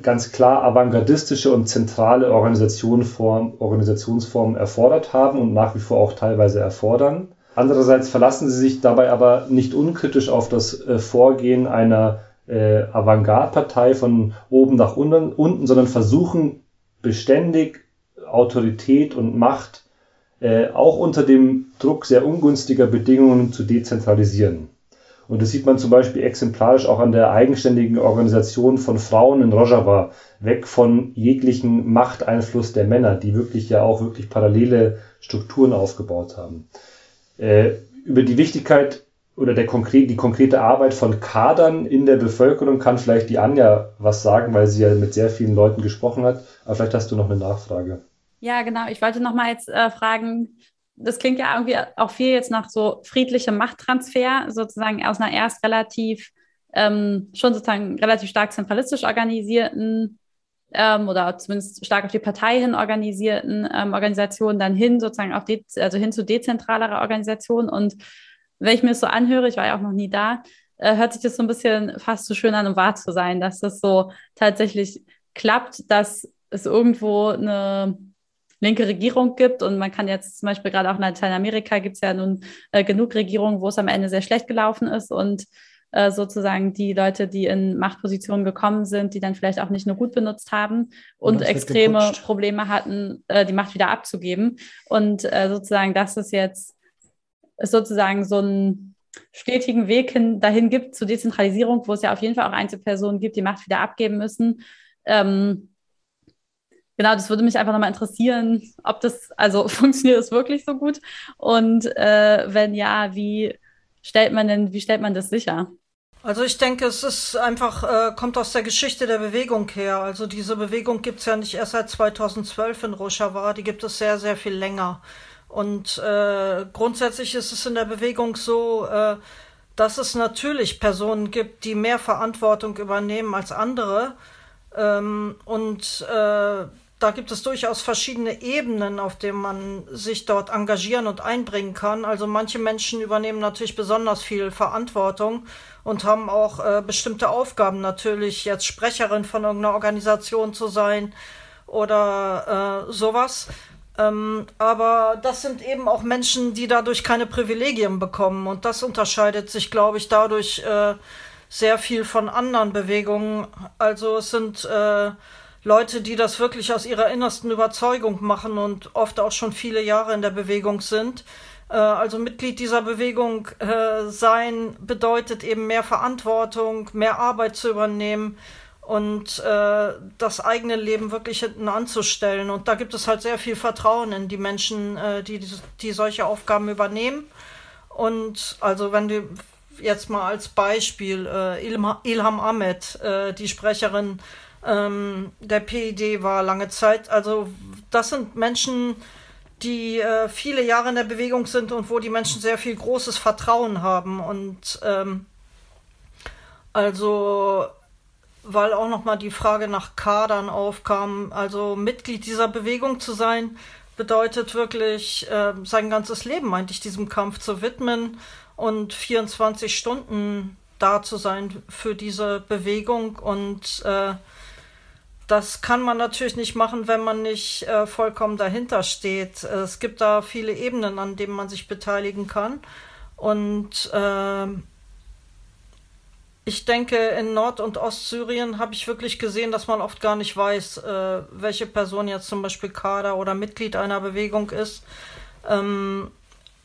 ganz klar avantgardistische und zentrale Organisationsform, Organisationsformen erfordert haben und nach wie vor auch teilweise erfordern. Andererseits verlassen sie sich dabei aber nicht unkritisch auf das äh, Vorgehen einer äh, Avantgarde-Partei von oben nach unten, unten, sondern versuchen beständig Autorität und Macht äh, auch unter dem Druck sehr ungünstiger Bedingungen zu dezentralisieren. Und das sieht man zum Beispiel exemplarisch auch an der eigenständigen Organisation von Frauen in Rojava, weg von jeglichen Machteinfluss der Männer, die wirklich ja auch wirklich parallele Strukturen aufgebaut haben. Äh, über die Wichtigkeit oder der konkret, die konkrete Arbeit von Kadern in der Bevölkerung kann vielleicht die Anja was sagen, weil sie ja mit sehr vielen Leuten gesprochen hat. Aber vielleicht hast du noch eine Nachfrage. Ja, genau. Ich wollte noch mal jetzt äh, fragen, das klingt ja irgendwie auch viel jetzt nach so friedlichem Machttransfer, sozusagen aus einer erst relativ, ähm, schon sozusagen relativ stark zentralistisch organisierten ähm, oder zumindest stark auf die Partei hin organisierten ähm, Organisationen dann hin sozusagen de also hin zu dezentralerer Organisation. Und wenn ich mir das so anhöre, ich war ja auch noch nie da, äh, hört sich das so ein bisschen fast so schön an, um wahr zu sein, dass das so tatsächlich klappt, dass es irgendwo eine linke Regierung gibt. Und man kann jetzt zum Beispiel gerade auch in Lateinamerika gibt es ja nun äh, genug Regierungen, wo es am Ende sehr schlecht gelaufen ist und äh, sozusagen die Leute, die in Machtpositionen gekommen sind, die dann vielleicht auch nicht nur gut benutzt haben und extreme Probleme hatten, äh, die Macht wieder abzugeben. Und äh, sozusagen, das ist jetzt ist sozusagen so ein stetigen Weg hin, dahin gibt zur Dezentralisierung, wo es ja auf jeden Fall auch Einzelpersonen gibt, die Macht wieder abgeben müssen. Ähm, genau, das würde mich einfach nochmal interessieren, ob das, also [laughs] funktioniert das wirklich so gut? Und äh, wenn ja, wie stellt man denn, wie stellt man das sicher? Also ich denke, es ist einfach, äh, kommt aus der Geschichte der Bewegung her. Also diese Bewegung gibt es ja nicht erst seit 2012 in Rojava, die gibt es sehr, sehr viel länger. Und äh, grundsätzlich ist es in der Bewegung so, äh, dass es natürlich Personen gibt, die mehr Verantwortung übernehmen als andere. Ähm, und äh, da gibt es durchaus verschiedene Ebenen, auf denen man sich dort engagieren und einbringen kann. Also manche Menschen übernehmen natürlich besonders viel Verantwortung und haben auch äh, bestimmte Aufgaben, natürlich jetzt Sprecherin von irgendeiner Organisation zu sein oder äh, sowas. Ähm, aber das sind eben auch Menschen, die dadurch keine Privilegien bekommen. Und das unterscheidet sich, glaube ich, dadurch äh, sehr viel von anderen Bewegungen. Also es sind äh, Leute, die das wirklich aus ihrer innersten Überzeugung machen und oft auch schon viele Jahre in der Bewegung sind. Äh, also Mitglied dieser Bewegung äh, sein bedeutet eben mehr Verantwortung, mehr Arbeit zu übernehmen und äh, das eigene Leben wirklich hinten anzustellen. Und da gibt es halt sehr viel Vertrauen in die Menschen, die, die solche Aufgaben übernehmen. Und also wenn du jetzt mal als Beispiel Ilham Ahmed, die Sprecherin ähm, der PID war lange Zeit. Also das sind Menschen, die äh, viele Jahre in der Bewegung sind und wo die Menschen sehr viel großes Vertrauen haben. Und ähm, also weil auch noch mal die Frage nach Kadern aufkam. Also Mitglied dieser Bewegung zu sein, bedeutet wirklich äh, sein ganzes Leben eigentlich diesem Kampf zu widmen und 24 Stunden da zu sein für diese Bewegung und äh, das kann man natürlich nicht machen, wenn man nicht äh, vollkommen dahinter steht. Es gibt da viele Ebenen, an denen man sich beteiligen kann. Und äh, ich denke, in Nord- und Ostsyrien habe ich wirklich gesehen, dass man oft gar nicht weiß, äh, welche Person jetzt zum Beispiel Kader oder Mitglied einer Bewegung ist, ähm,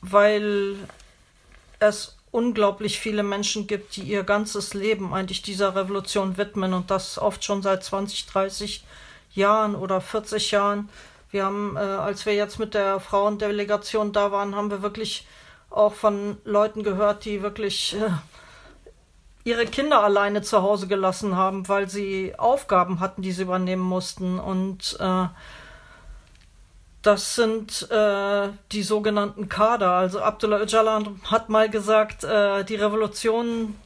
weil es unglaublich viele Menschen gibt, die ihr ganzes Leben eigentlich dieser Revolution widmen und das oft schon seit 20, 30 Jahren oder 40 Jahren. Wir haben, äh, als wir jetzt mit der Frauendelegation da waren, haben wir wirklich auch von Leuten gehört, die wirklich äh, ihre Kinder alleine zu Hause gelassen haben, weil sie Aufgaben hatten, die sie übernehmen mussten. Und äh, das sind äh, die sogenannten Kader. Also Abdullah Öcalan hat mal gesagt, äh, die Revolution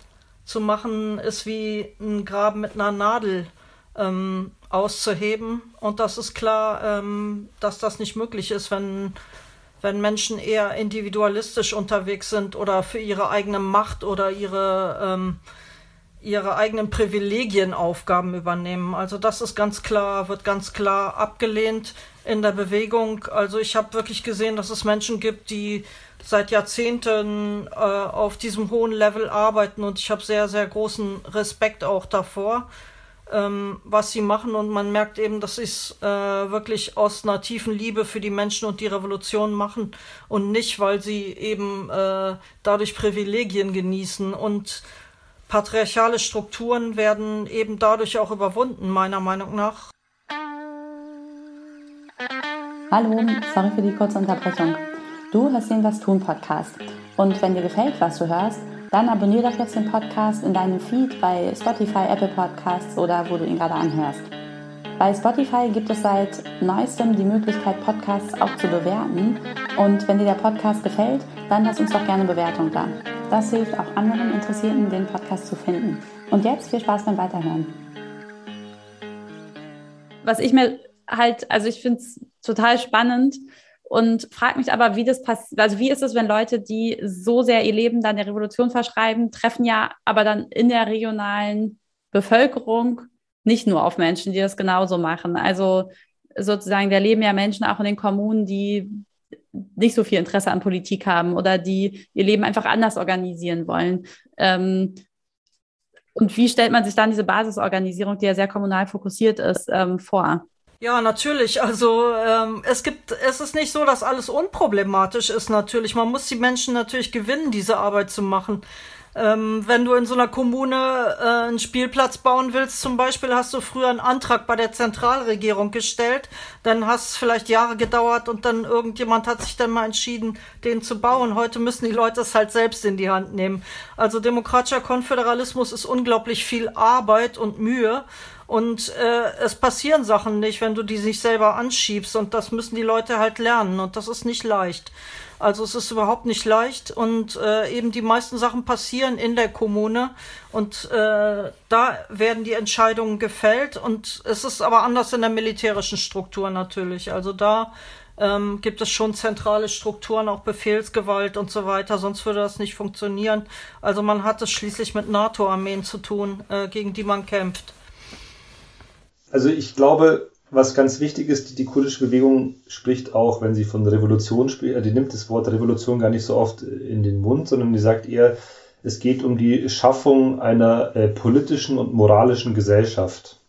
zu machen ist wie ein Graben mit einer Nadel ähm, auszuheben. Und das ist klar, ähm, dass das nicht möglich ist, wenn wenn Menschen eher individualistisch unterwegs sind oder für ihre eigene Macht oder ihre, ähm, ihre eigenen Privilegien Aufgaben übernehmen. Also das ist ganz klar, wird ganz klar abgelehnt in der Bewegung. Also ich habe wirklich gesehen, dass es Menschen gibt, die seit Jahrzehnten äh, auf diesem hohen Level arbeiten und ich habe sehr, sehr großen Respekt auch davor ähm, was sie machen und man merkt eben, dass sie es äh, wirklich aus einer tiefen Liebe für die Menschen und die Revolution machen und nicht, weil sie eben äh, dadurch Privilegien genießen und patriarchale Strukturen werden eben dadurch auch überwunden, meiner Meinung nach. Hallo, sorry für die kurze Unterbrechung. Du hörst den Was tun Podcast. Und wenn dir gefällt, was du hörst, dann abonniere doch jetzt den Podcast in deinem Feed bei Spotify, Apple Podcasts oder wo du ihn gerade anhörst. Bei Spotify gibt es seit neuestem die Möglichkeit, Podcasts auch zu bewerten. Und wenn dir der Podcast gefällt, dann lass uns doch gerne Bewertung da. Das hilft auch anderen Interessierten, den Podcast zu finden. Und jetzt viel Spaß beim Weiterhören. Was ich mir halt, also ich finde es total spannend, und frage mich aber, wie das passiert, also wie ist es, wenn Leute, die so sehr ihr Leben dann der Revolution verschreiben, treffen ja aber dann in der regionalen Bevölkerung nicht nur auf Menschen, die das genauso machen. Also sozusagen, da leben ja Menschen auch in den Kommunen, die nicht so viel Interesse an Politik haben oder die ihr Leben einfach anders organisieren wollen. Ähm, und wie stellt man sich dann diese Basisorganisierung, die ja sehr kommunal fokussiert ist, ähm, vor? Ja, natürlich. Also ähm, es gibt, es ist nicht so, dass alles unproblematisch ist. Natürlich, man muss die Menschen natürlich gewinnen, diese Arbeit zu machen. Ähm, wenn du in so einer Kommune äh, einen Spielplatz bauen willst, zum Beispiel, hast du früher einen Antrag bei der Zentralregierung gestellt, dann hast es vielleicht Jahre gedauert und dann irgendjemand hat sich dann mal entschieden, den zu bauen. Heute müssen die Leute es halt selbst in die Hand nehmen. Also demokratischer Konföderalismus ist unglaublich viel Arbeit und Mühe. Und äh, es passieren Sachen nicht, wenn du die sich selber anschiebst. Und das müssen die Leute halt lernen. Und das ist nicht leicht. Also es ist überhaupt nicht leicht und äh, eben die meisten Sachen passieren in der Kommune und äh, da werden die Entscheidungen gefällt und es ist aber anders in der militärischen Struktur natürlich. Also da ähm, gibt es schon zentrale Strukturen, auch Befehlsgewalt und so weiter, sonst würde das nicht funktionieren. Also man hat es schließlich mit NATO-Armeen zu tun, äh, gegen die man kämpft. Also ich glaube, was ganz wichtig ist, die, die kurdische Bewegung spricht auch, wenn sie von Revolution spricht, äh, die nimmt das Wort Revolution gar nicht so oft in den Mund, sondern die sagt eher, es geht um die Schaffung einer äh, politischen und moralischen Gesellschaft.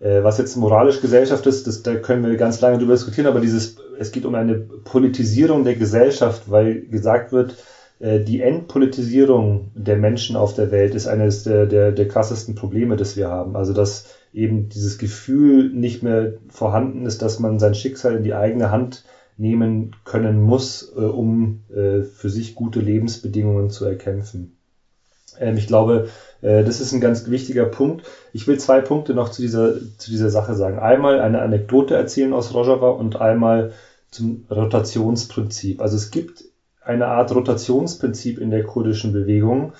Äh, was jetzt moralisch Gesellschaft ist, das, da können wir ganz lange drüber diskutieren, aber dieses, es geht um eine Politisierung der Gesellschaft, weil gesagt wird, äh, die Entpolitisierung der Menschen auf der Welt ist eines der, der, der krassesten Probleme, das wir haben. Also dass eben dieses Gefühl nicht mehr vorhanden ist, dass man sein Schicksal in die eigene Hand nehmen können muss, äh, um äh, für sich gute Lebensbedingungen zu erkämpfen. Ähm, ich glaube, äh, das ist ein ganz wichtiger Punkt. Ich will zwei Punkte noch zu dieser, zu dieser Sache sagen. Einmal eine Anekdote erzählen aus Rojava und einmal zum Rotationsprinzip. Also es gibt eine Art Rotationsprinzip in der kurdischen Bewegung,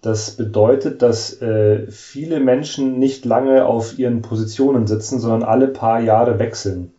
das bedeutet, dass äh, viele Menschen nicht lange auf ihren Positionen sitzen, sondern alle paar Jahre wechseln.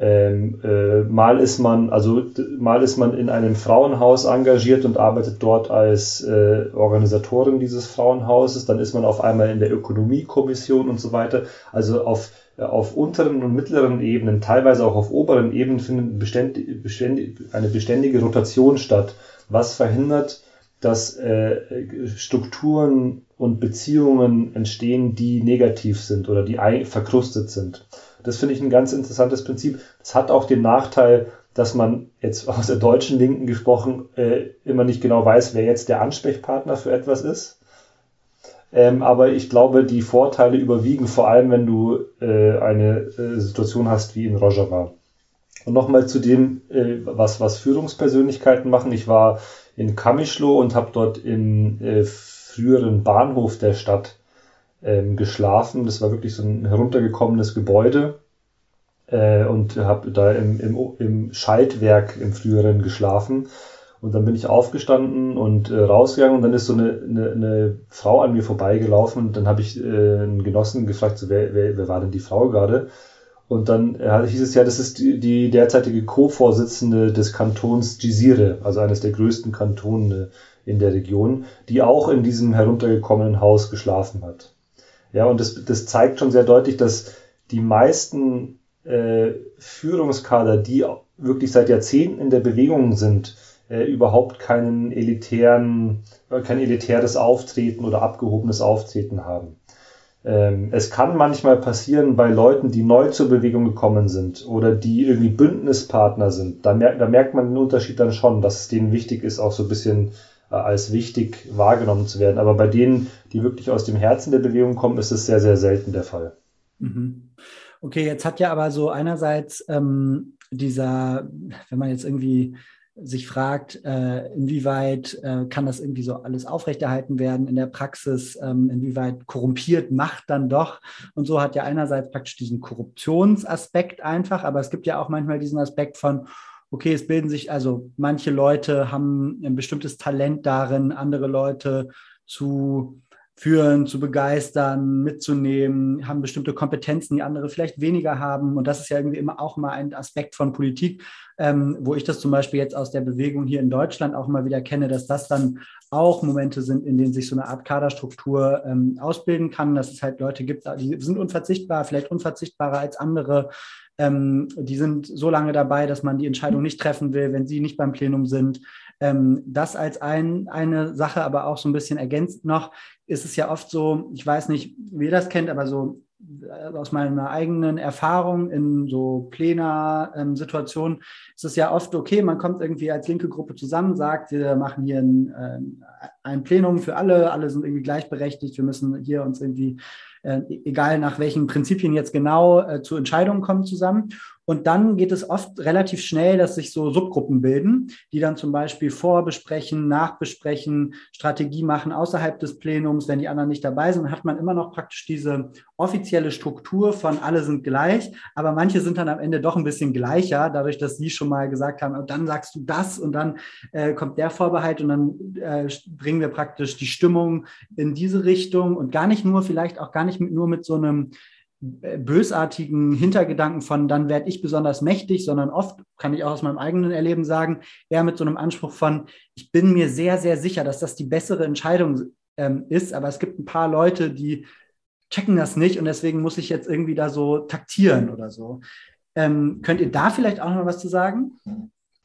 Ähm, äh, mal ist man, also mal ist man in einem Frauenhaus engagiert und arbeitet dort als äh, Organisatorin dieses Frauenhauses, dann ist man auf einmal in der Ökonomiekommission und so weiter. Also auf, auf unteren und mittleren Ebenen, teilweise auch auf oberen Ebenen findet beständig, beständig, eine beständige Rotation statt, was verhindert, dass äh, Strukturen und Beziehungen entstehen, die negativ sind oder die verkrustet sind. Das finde ich ein ganz interessantes Prinzip. Es hat auch den Nachteil, dass man jetzt aus der deutschen Linken gesprochen äh, immer nicht genau weiß, wer jetzt der Ansprechpartner für etwas ist. Ähm, aber ich glaube, die Vorteile überwiegen, vor allem wenn du äh, eine äh, Situation hast wie in Rojava. Und nochmal zu dem, äh, was, was Führungspersönlichkeiten machen. Ich war in Kamischlo und habe dort im äh, früheren Bahnhof der Stadt ähm, geschlafen. Das war wirklich so ein heruntergekommenes Gebäude äh, und habe da im, im, im Schaltwerk im früheren geschlafen. Und dann bin ich aufgestanden und äh, rausgegangen und dann ist so eine, eine, eine Frau an mir vorbeigelaufen und dann habe ich äh, einen Genossen gefragt, so, wer, wer, wer war denn die Frau gerade? Und dann äh, hieß es ja, das ist die, die derzeitige Co-Vorsitzende des Kantons Gisire, also eines der größten Kantone in der Region, die auch in diesem heruntergekommenen Haus geschlafen hat. Ja, und das, das zeigt schon sehr deutlich, dass die meisten äh, Führungskader, die wirklich seit Jahrzehnten in der Bewegung sind, äh, überhaupt keinen elitären, kein elitäres Auftreten oder abgehobenes Auftreten haben. Ähm, es kann manchmal passieren bei Leuten, die neu zur Bewegung gekommen sind oder die irgendwie Bündnispartner sind. Da, merkt, da merkt man den Unterschied dann schon, dass es denen wichtig ist, auch so ein bisschen äh, als wichtig wahrgenommen zu werden. Aber bei denen, die wirklich aus dem Herzen der Bewegung kommen, ist es sehr, sehr selten der Fall. Mhm. Okay, jetzt hat ja aber so einerseits ähm, dieser, wenn man jetzt irgendwie sich fragt, äh, inwieweit äh, kann das irgendwie so alles aufrechterhalten werden in der Praxis, ähm, inwieweit korrumpiert Macht dann doch. Und so hat ja einerseits praktisch diesen Korruptionsaspekt einfach, aber es gibt ja auch manchmal diesen Aspekt von, okay, es bilden sich, also manche Leute haben ein bestimmtes Talent darin, andere Leute zu führen, zu begeistern, mitzunehmen, haben bestimmte Kompetenzen, die andere vielleicht weniger haben. Und das ist ja irgendwie immer auch mal ein Aspekt von Politik, ähm, wo ich das zum Beispiel jetzt aus der Bewegung hier in Deutschland auch immer wieder kenne, dass das dann auch Momente sind, in denen sich so eine Art Kaderstruktur ähm, ausbilden kann, dass es halt Leute gibt, die sind unverzichtbar, vielleicht unverzichtbarer als andere. Ähm, die sind so lange dabei, dass man die Entscheidung nicht treffen will, wenn sie nicht beim Plenum sind. Ähm, das als ein, eine Sache, aber auch so ein bisschen ergänzt noch, ist es ja oft so, ich weiß nicht, wie ihr das kennt, aber so aus meiner eigenen Erfahrung in so Plenar-Situationen ähm, ist es ja oft okay, man kommt irgendwie als linke Gruppe zusammen, sagt, wir machen hier ein, äh, ein Plenum für alle, alle sind irgendwie gleichberechtigt, wir müssen hier uns irgendwie äh, egal nach welchen Prinzipien jetzt genau äh, zu Entscheidungen kommen zusammen. Und dann geht es oft relativ schnell, dass sich so Subgruppen bilden, die dann zum Beispiel vorbesprechen, nachbesprechen, Strategie machen außerhalb des Plenums. Wenn die anderen nicht dabei sind, hat man immer noch praktisch diese offizielle Struktur von alle sind gleich, aber manche sind dann am Ende doch ein bisschen gleicher, dadurch, dass sie schon mal gesagt haben, und dann sagst du das und dann äh, kommt der Vorbehalt und dann äh, bringen wir praktisch die Stimmung in diese Richtung und gar nicht nur, vielleicht auch gar nicht mit, nur mit so einem bösartigen Hintergedanken von, dann werde ich besonders mächtig, sondern oft kann ich auch aus meinem eigenen Erleben sagen, eher mit so einem Anspruch von, ich bin mir sehr, sehr sicher, dass das die bessere Entscheidung ähm, ist, aber es gibt ein paar Leute, die checken das nicht und deswegen muss ich jetzt irgendwie da so taktieren oder so. Ähm, könnt ihr da vielleicht auch noch was zu sagen?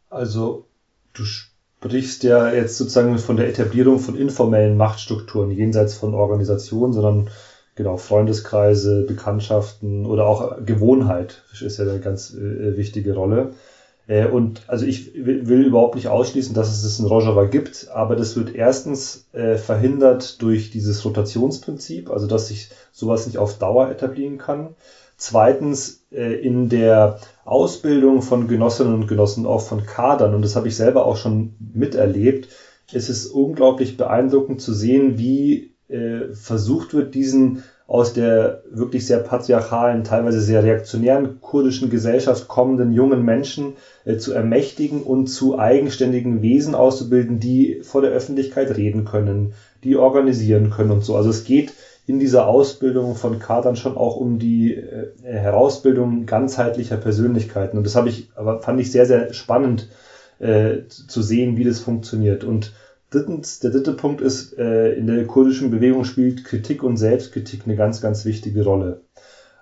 Also, du sprichst ja jetzt sozusagen von der Etablierung von informellen Machtstrukturen jenseits von Organisationen, sondern genau, Freundeskreise, Bekanntschaften oder auch Gewohnheit ist ja eine ganz äh, wichtige Rolle. Äh, und also ich will überhaupt nicht ausschließen, dass es das in Rojava gibt, aber das wird erstens äh, verhindert durch dieses Rotationsprinzip, also dass sich sowas nicht auf Dauer etablieren kann. Zweitens äh, in der Ausbildung von Genossinnen und Genossen, auch von Kadern, und das habe ich selber auch schon miterlebt, ist es unglaublich beeindruckend zu sehen, wie äh, versucht wird, diesen aus der wirklich sehr patriarchalen, teilweise sehr reaktionären kurdischen Gesellschaft kommenden jungen Menschen äh, zu ermächtigen und zu eigenständigen Wesen auszubilden, die vor der Öffentlichkeit reden können, die organisieren können und so. Also es geht in dieser Ausbildung von Kadern schon auch um die äh, Herausbildung ganzheitlicher Persönlichkeiten. Und das habe ich, aber fand ich sehr, sehr spannend äh, zu sehen, wie das funktioniert. Und Drittens, der dritte Punkt ist, äh, in der kurdischen Bewegung spielt Kritik und Selbstkritik eine ganz, ganz wichtige Rolle.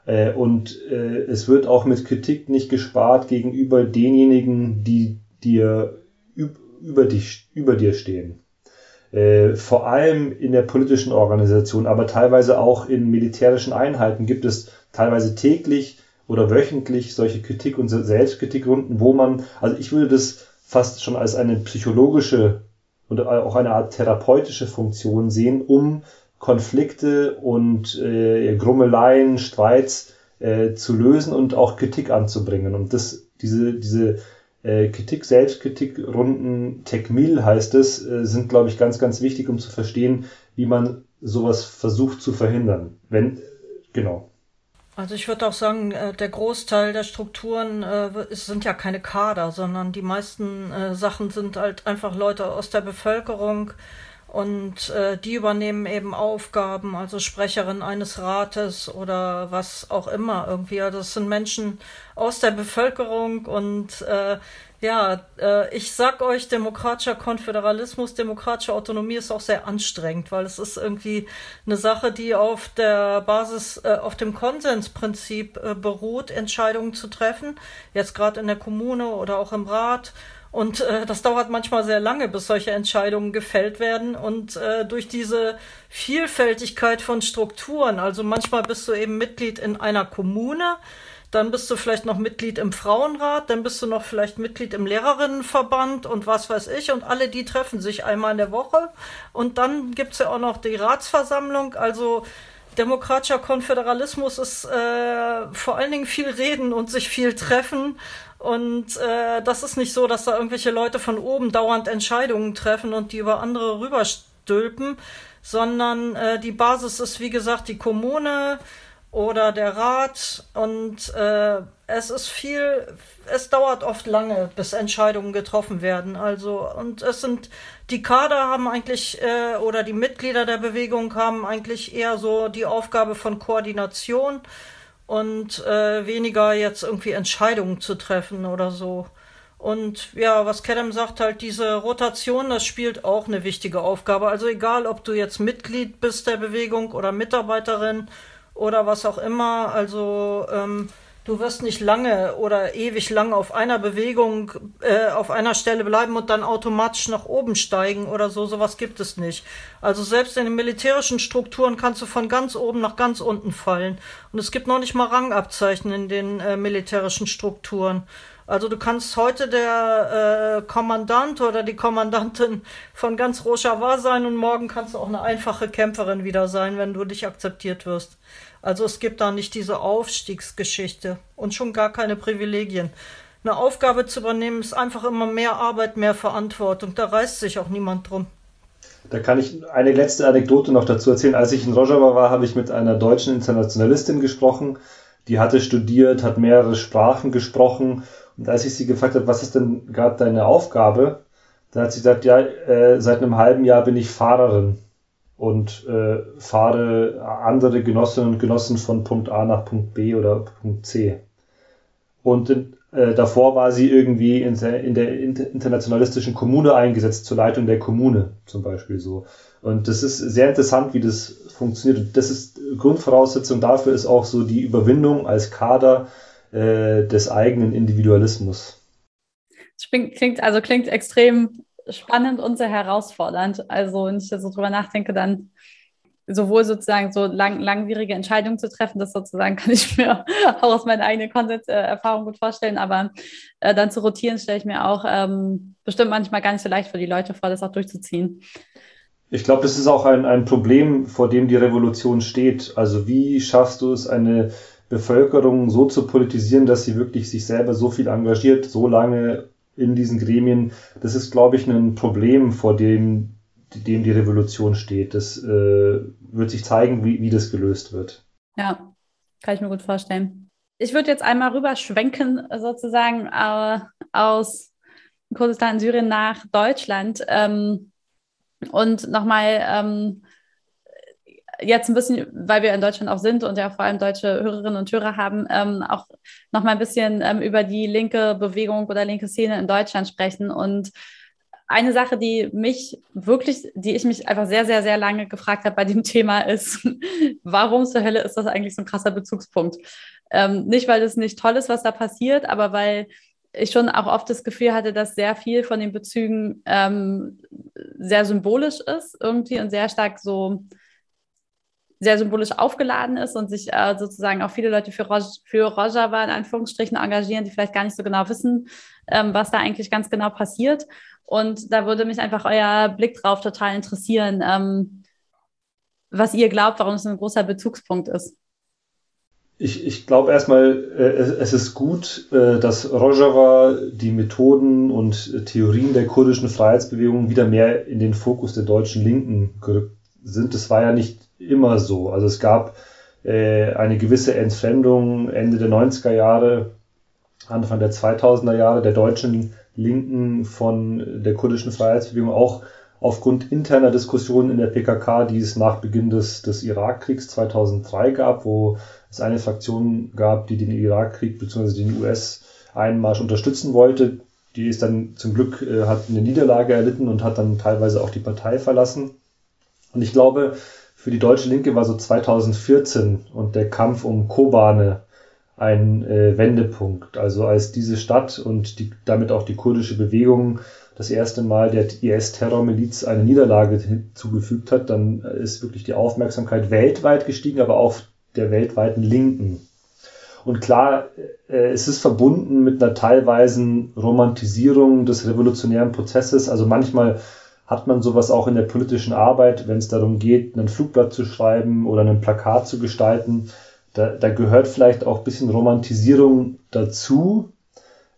Äh, und äh, es wird auch mit Kritik nicht gespart gegenüber denjenigen, die dir über, dich, über dir stehen. Äh, vor allem in der politischen Organisation, aber teilweise auch in militärischen Einheiten gibt es teilweise täglich oder wöchentlich solche Kritik- und Selbstkritikrunden, wo man, also ich würde das fast schon als eine psychologische und auch eine Art therapeutische Funktion sehen, um Konflikte und äh, Grummeleien, Streits äh, zu lösen und auch Kritik anzubringen. Und das, diese, diese äh, Kritik, Selbstkritikrunden, Tekmil heißt es, äh, sind, glaube ich, ganz, ganz wichtig, um zu verstehen, wie man sowas versucht zu verhindern. Wenn, genau. Also ich würde auch sagen, äh, der Großteil der Strukturen äh, sind ja keine Kader, sondern die meisten äh, Sachen sind halt einfach Leute aus der Bevölkerung und äh, die übernehmen eben Aufgaben, also Sprecherin eines Rates oder was auch immer irgendwie. Also das sind Menschen aus der Bevölkerung und äh, ja, äh, ich sag euch, demokratischer Konföderalismus, demokratische Autonomie ist auch sehr anstrengend, weil es ist irgendwie eine Sache, die auf der Basis, äh, auf dem Konsensprinzip äh, beruht, Entscheidungen zu treffen. Jetzt gerade in der Kommune oder auch im Rat. Und äh, das dauert manchmal sehr lange, bis solche Entscheidungen gefällt werden. Und äh, durch diese Vielfältigkeit von Strukturen, also manchmal bist du eben Mitglied in einer Kommune, dann bist du vielleicht noch Mitglied im Frauenrat, dann bist du noch vielleicht Mitglied im Lehrerinnenverband und was weiß ich. Und alle die treffen sich einmal in der Woche. Und dann gibt's ja auch noch die Ratsversammlung. Also demokratischer Konföderalismus ist äh, vor allen Dingen viel reden und sich viel treffen. Und äh, das ist nicht so, dass da irgendwelche Leute von oben dauernd Entscheidungen treffen und die über andere rüberstülpen, sondern äh, die Basis ist, wie gesagt, die Kommune, oder der Rat und äh, es ist viel, es dauert oft lange, bis Entscheidungen getroffen werden. Also und es sind die Kader haben eigentlich äh, oder die Mitglieder der Bewegung haben eigentlich eher so die Aufgabe von Koordination und äh, weniger jetzt irgendwie Entscheidungen zu treffen oder so. Und ja, was Kedem sagt, halt diese Rotation, das spielt auch eine wichtige Aufgabe. Also egal, ob du jetzt Mitglied bist der Bewegung oder Mitarbeiterin oder was auch immer, also ähm, du wirst nicht lange oder ewig lang auf einer Bewegung, äh, auf einer Stelle bleiben und dann automatisch nach oben steigen oder so. Sowas gibt es nicht. Also selbst in den militärischen Strukturen kannst du von ganz oben nach ganz unten fallen. Und es gibt noch nicht mal Rangabzeichen in den äh, militärischen Strukturen. Also du kannst heute der äh, Kommandant oder die Kommandantin von ganz Rojava sein und morgen kannst du auch eine einfache Kämpferin wieder sein, wenn du dich akzeptiert wirst. Also es gibt da nicht diese Aufstiegsgeschichte und schon gar keine Privilegien. Eine Aufgabe zu übernehmen ist einfach immer mehr Arbeit, mehr Verantwortung. Da reißt sich auch niemand drum. Da kann ich eine letzte Anekdote noch dazu erzählen. Als ich in Rojava war, habe ich mit einer deutschen Internationalistin gesprochen. Die hatte studiert, hat mehrere Sprachen gesprochen und als ich sie gefragt habe, was ist denn gerade deine Aufgabe, dann hat sie gesagt, ja, äh, seit einem halben Jahr bin ich Fahrerin und äh, fahre andere Genossinnen und Genossen von Punkt A nach Punkt B oder Punkt C. Und äh, davor war sie irgendwie in der, in der internationalistischen Kommune eingesetzt, zur Leitung der Kommune zum Beispiel so. Und das ist sehr interessant, wie das funktioniert. das ist Grundvoraussetzung dafür ist auch so die Überwindung als Kader äh, des eigenen Individualismus. Das klingt, also klingt extrem spannend und sehr herausfordernd. Also wenn ich da so drüber nachdenke, dann sowohl sozusagen so lang, langwierige Entscheidungen zu treffen, das sozusagen [laughs] kann ich mir auch aus meiner eigenen Konsens-Erfahrung gut vorstellen, aber äh, dann zu rotieren, stelle ich mir auch ähm, bestimmt manchmal gar nicht so leicht für die Leute vor, das auch durchzuziehen. Ich glaube, das ist auch ein, ein Problem, vor dem die Revolution steht. Also wie schaffst du es, eine Bevölkerung so zu politisieren, dass sie wirklich sich selber so viel engagiert, so lange in diesen Gremien. Das ist, glaube ich, ein Problem, vor dem, dem die Revolution steht. Das äh, wird sich zeigen, wie, wie das gelöst wird. Ja, kann ich mir gut vorstellen. Ich würde jetzt einmal rüberschwenken, sozusagen äh, aus Kurdistan, Syrien nach Deutschland ähm, und nochmal ähm, jetzt ein bisschen, weil wir in Deutschland auch sind und ja vor allem deutsche Hörerinnen und Hörer haben, ähm, auch noch mal ein bisschen ähm, über die linke Bewegung oder linke Szene in Deutschland sprechen. Und eine Sache, die mich wirklich, die ich mich einfach sehr, sehr, sehr lange gefragt habe bei dem [laughs] Thema ist, warum zur Hölle ist das eigentlich so ein krasser Bezugspunkt? Ähm, nicht, weil es nicht toll ist, was da passiert, aber weil ich schon auch oft das Gefühl hatte, dass sehr viel von den Bezügen ähm, sehr symbolisch ist irgendwie und sehr stark so sehr symbolisch aufgeladen ist und sich äh, sozusagen auch viele Leute für, Roj für Rojava in Anführungsstrichen engagieren, die vielleicht gar nicht so genau wissen, ähm, was da eigentlich ganz genau passiert. Und da würde mich einfach euer Blick drauf total interessieren, ähm, was ihr glaubt, warum es ein großer Bezugspunkt ist. Ich, ich glaube erstmal, äh, es, ist gut, äh, dass Rojava die Methoden und Theorien der kurdischen Freiheitsbewegung wieder mehr in den Fokus der deutschen Linken gerückt sind. Das war ja nicht immer so. Also es gab äh, eine gewisse Entfremdung Ende der 90er Jahre, Anfang der 2000er Jahre der deutschen Linken von der kurdischen Freiheitsbewegung auch aufgrund interner Diskussionen in der PKK, die es nach Beginn des, des Irakkriegs 2003 gab, wo es eine Fraktion gab, die den Irakkrieg bzw. den US-Einmarsch unterstützen wollte. Die ist dann zum Glück, äh, hat eine Niederlage erlitten und hat dann teilweise auch die Partei verlassen. Und ich glaube, für die deutsche Linke war so 2014 und der Kampf um Kobane ein äh, Wendepunkt. Also als diese Stadt und die, damit auch die kurdische Bewegung das erste Mal der IS-Terrormiliz eine Niederlage hinzugefügt hat, dann ist wirklich die Aufmerksamkeit weltweit gestiegen, aber auch der weltweiten Linken. Und klar, äh, es ist verbunden mit einer teilweisen Romantisierung des revolutionären Prozesses. Also manchmal hat man sowas auch in der politischen Arbeit, wenn es darum geht, ein Flugblatt zu schreiben oder ein Plakat zu gestalten. Da, da gehört vielleicht auch ein bisschen Romantisierung dazu.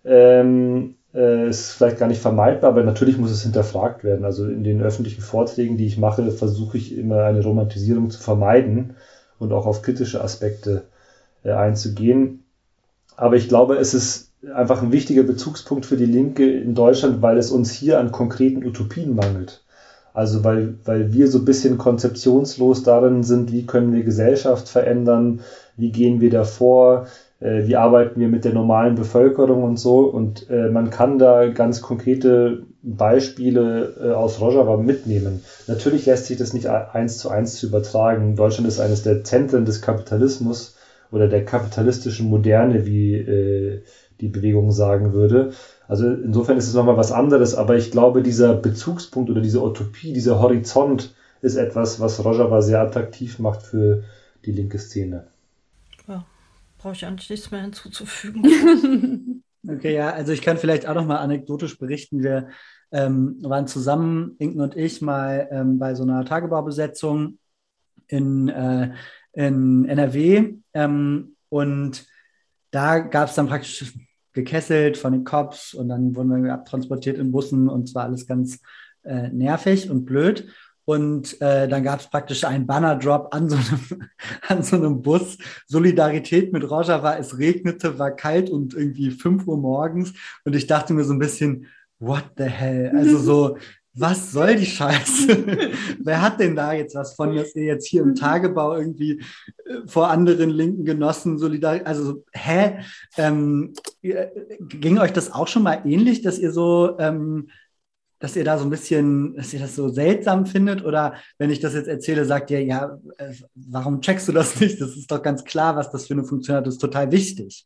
Ähm, äh, ist vielleicht gar nicht vermeidbar, aber natürlich muss es hinterfragt werden. Also in den öffentlichen Vorträgen, die ich mache, versuche ich immer eine Romantisierung zu vermeiden und auch auf kritische Aspekte äh, einzugehen. Aber ich glaube, es ist einfach ein wichtiger Bezugspunkt für die Linke in Deutschland, weil es uns hier an konkreten Utopien mangelt. Also weil, weil wir so ein bisschen konzeptionslos darin sind, wie können wir Gesellschaft verändern, wie gehen wir da vor, äh, wie arbeiten wir mit der normalen Bevölkerung und so. Und äh, man kann da ganz konkrete Beispiele äh, aus Rojava mitnehmen. Natürlich lässt sich das nicht eins zu eins zu übertragen. Deutschland ist eines der Zentren des Kapitalismus oder der kapitalistischen Moderne, wie äh, die Bewegung sagen würde. Also insofern ist es nochmal was anderes, aber ich glaube, dieser Bezugspunkt oder diese Utopie, dieser Horizont ist etwas, was Rojava sehr attraktiv macht für die linke Szene. Ja, brauche ich eigentlich nichts mehr hinzuzufügen. [laughs] okay, ja, also ich kann vielleicht auch nochmal anekdotisch berichten. Wir ähm, waren zusammen, Inken und ich, mal ähm, bei so einer Tagebaubesetzung in, äh, in NRW ähm, und da gab es dann praktisch gekesselt von den Cops und dann wurden wir abtransportiert in Bussen und es war alles ganz äh, nervig und blöd. Und äh, dann gab es praktisch einen Banner-Drop an, so einem, [laughs] an so einem Bus. Solidarität mit Roger war, es regnete, war kalt und irgendwie 5 Uhr morgens. Und ich dachte mir so ein bisschen, what the hell? Also so, was soll die Scheiße? [laughs] Wer hat denn da jetzt was von, dass ihr jetzt hier im Tagebau irgendwie äh, vor anderen linken Genossen solidarisch, also hä? Ähm, äh, ging euch das auch schon mal ähnlich, dass ihr so, ähm, dass ihr da so ein bisschen, dass ihr das so seltsam findet? Oder wenn ich das jetzt erzähle, sagt ihr, ja, äh, warum checkst du das nicht? Das ist doch ganz klar, was das für eine Funktion hat, das ist total wichtig.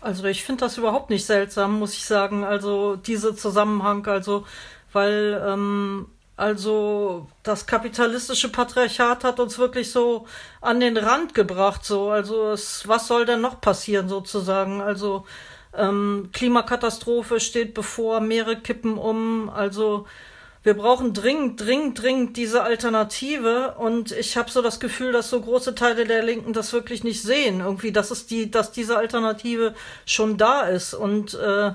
Also ich finde das überhaupt nicht seltsam, muss ich sagen. Also dieser Zusammenhang, also weil ähm, also das kapitalistische Patriarchat hat uns wirklich so an den Rand gebracht, so. Also es, was soll denn noch passieren sozusagen? Also ähm, Klimakatastrophe steht bevor, Meere kippen um, also wir brauchen dringend, dringend, dringend diese Alternative. Und ich habe so das Gefühl, dass so große Teile der Linken das wirklich nicht sehen, irgendwie, dass es die, dass diese Alternative schon da ist. Und äh,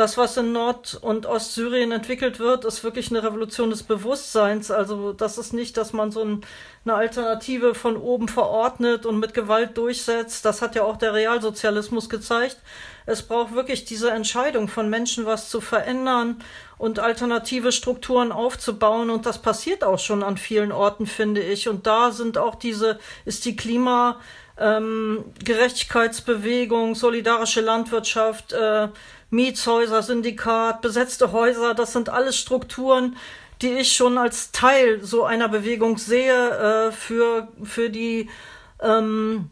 das, was in Nord- und Ostsyrien entwickelt wird, ist wirklich eine Revolution des Bewusstseins. Also das ist nicht, dass man so ein, eine Alternative von oben verordnet und mit Gewalt durchsetzt. Das hat ja auch der Realsozialismus gezeigt. Es braucht wirklich diese Entscheidung von Menschen, was zu verändern und alternative Strukturen aufzubauen. Und das passiert auch schon an vielen Orten, finde ich. Und da sind auch diese, ist die Klima, ähm, Gerechtigkeitsbewegung, solidarische Landwirtschaft, äh, Mietshäuser, Syndikat, besetzte Häuser, das sind alles Strukturen, die ich schon als Teil so einer Bewegung sehe, äh, für, für die, ähm,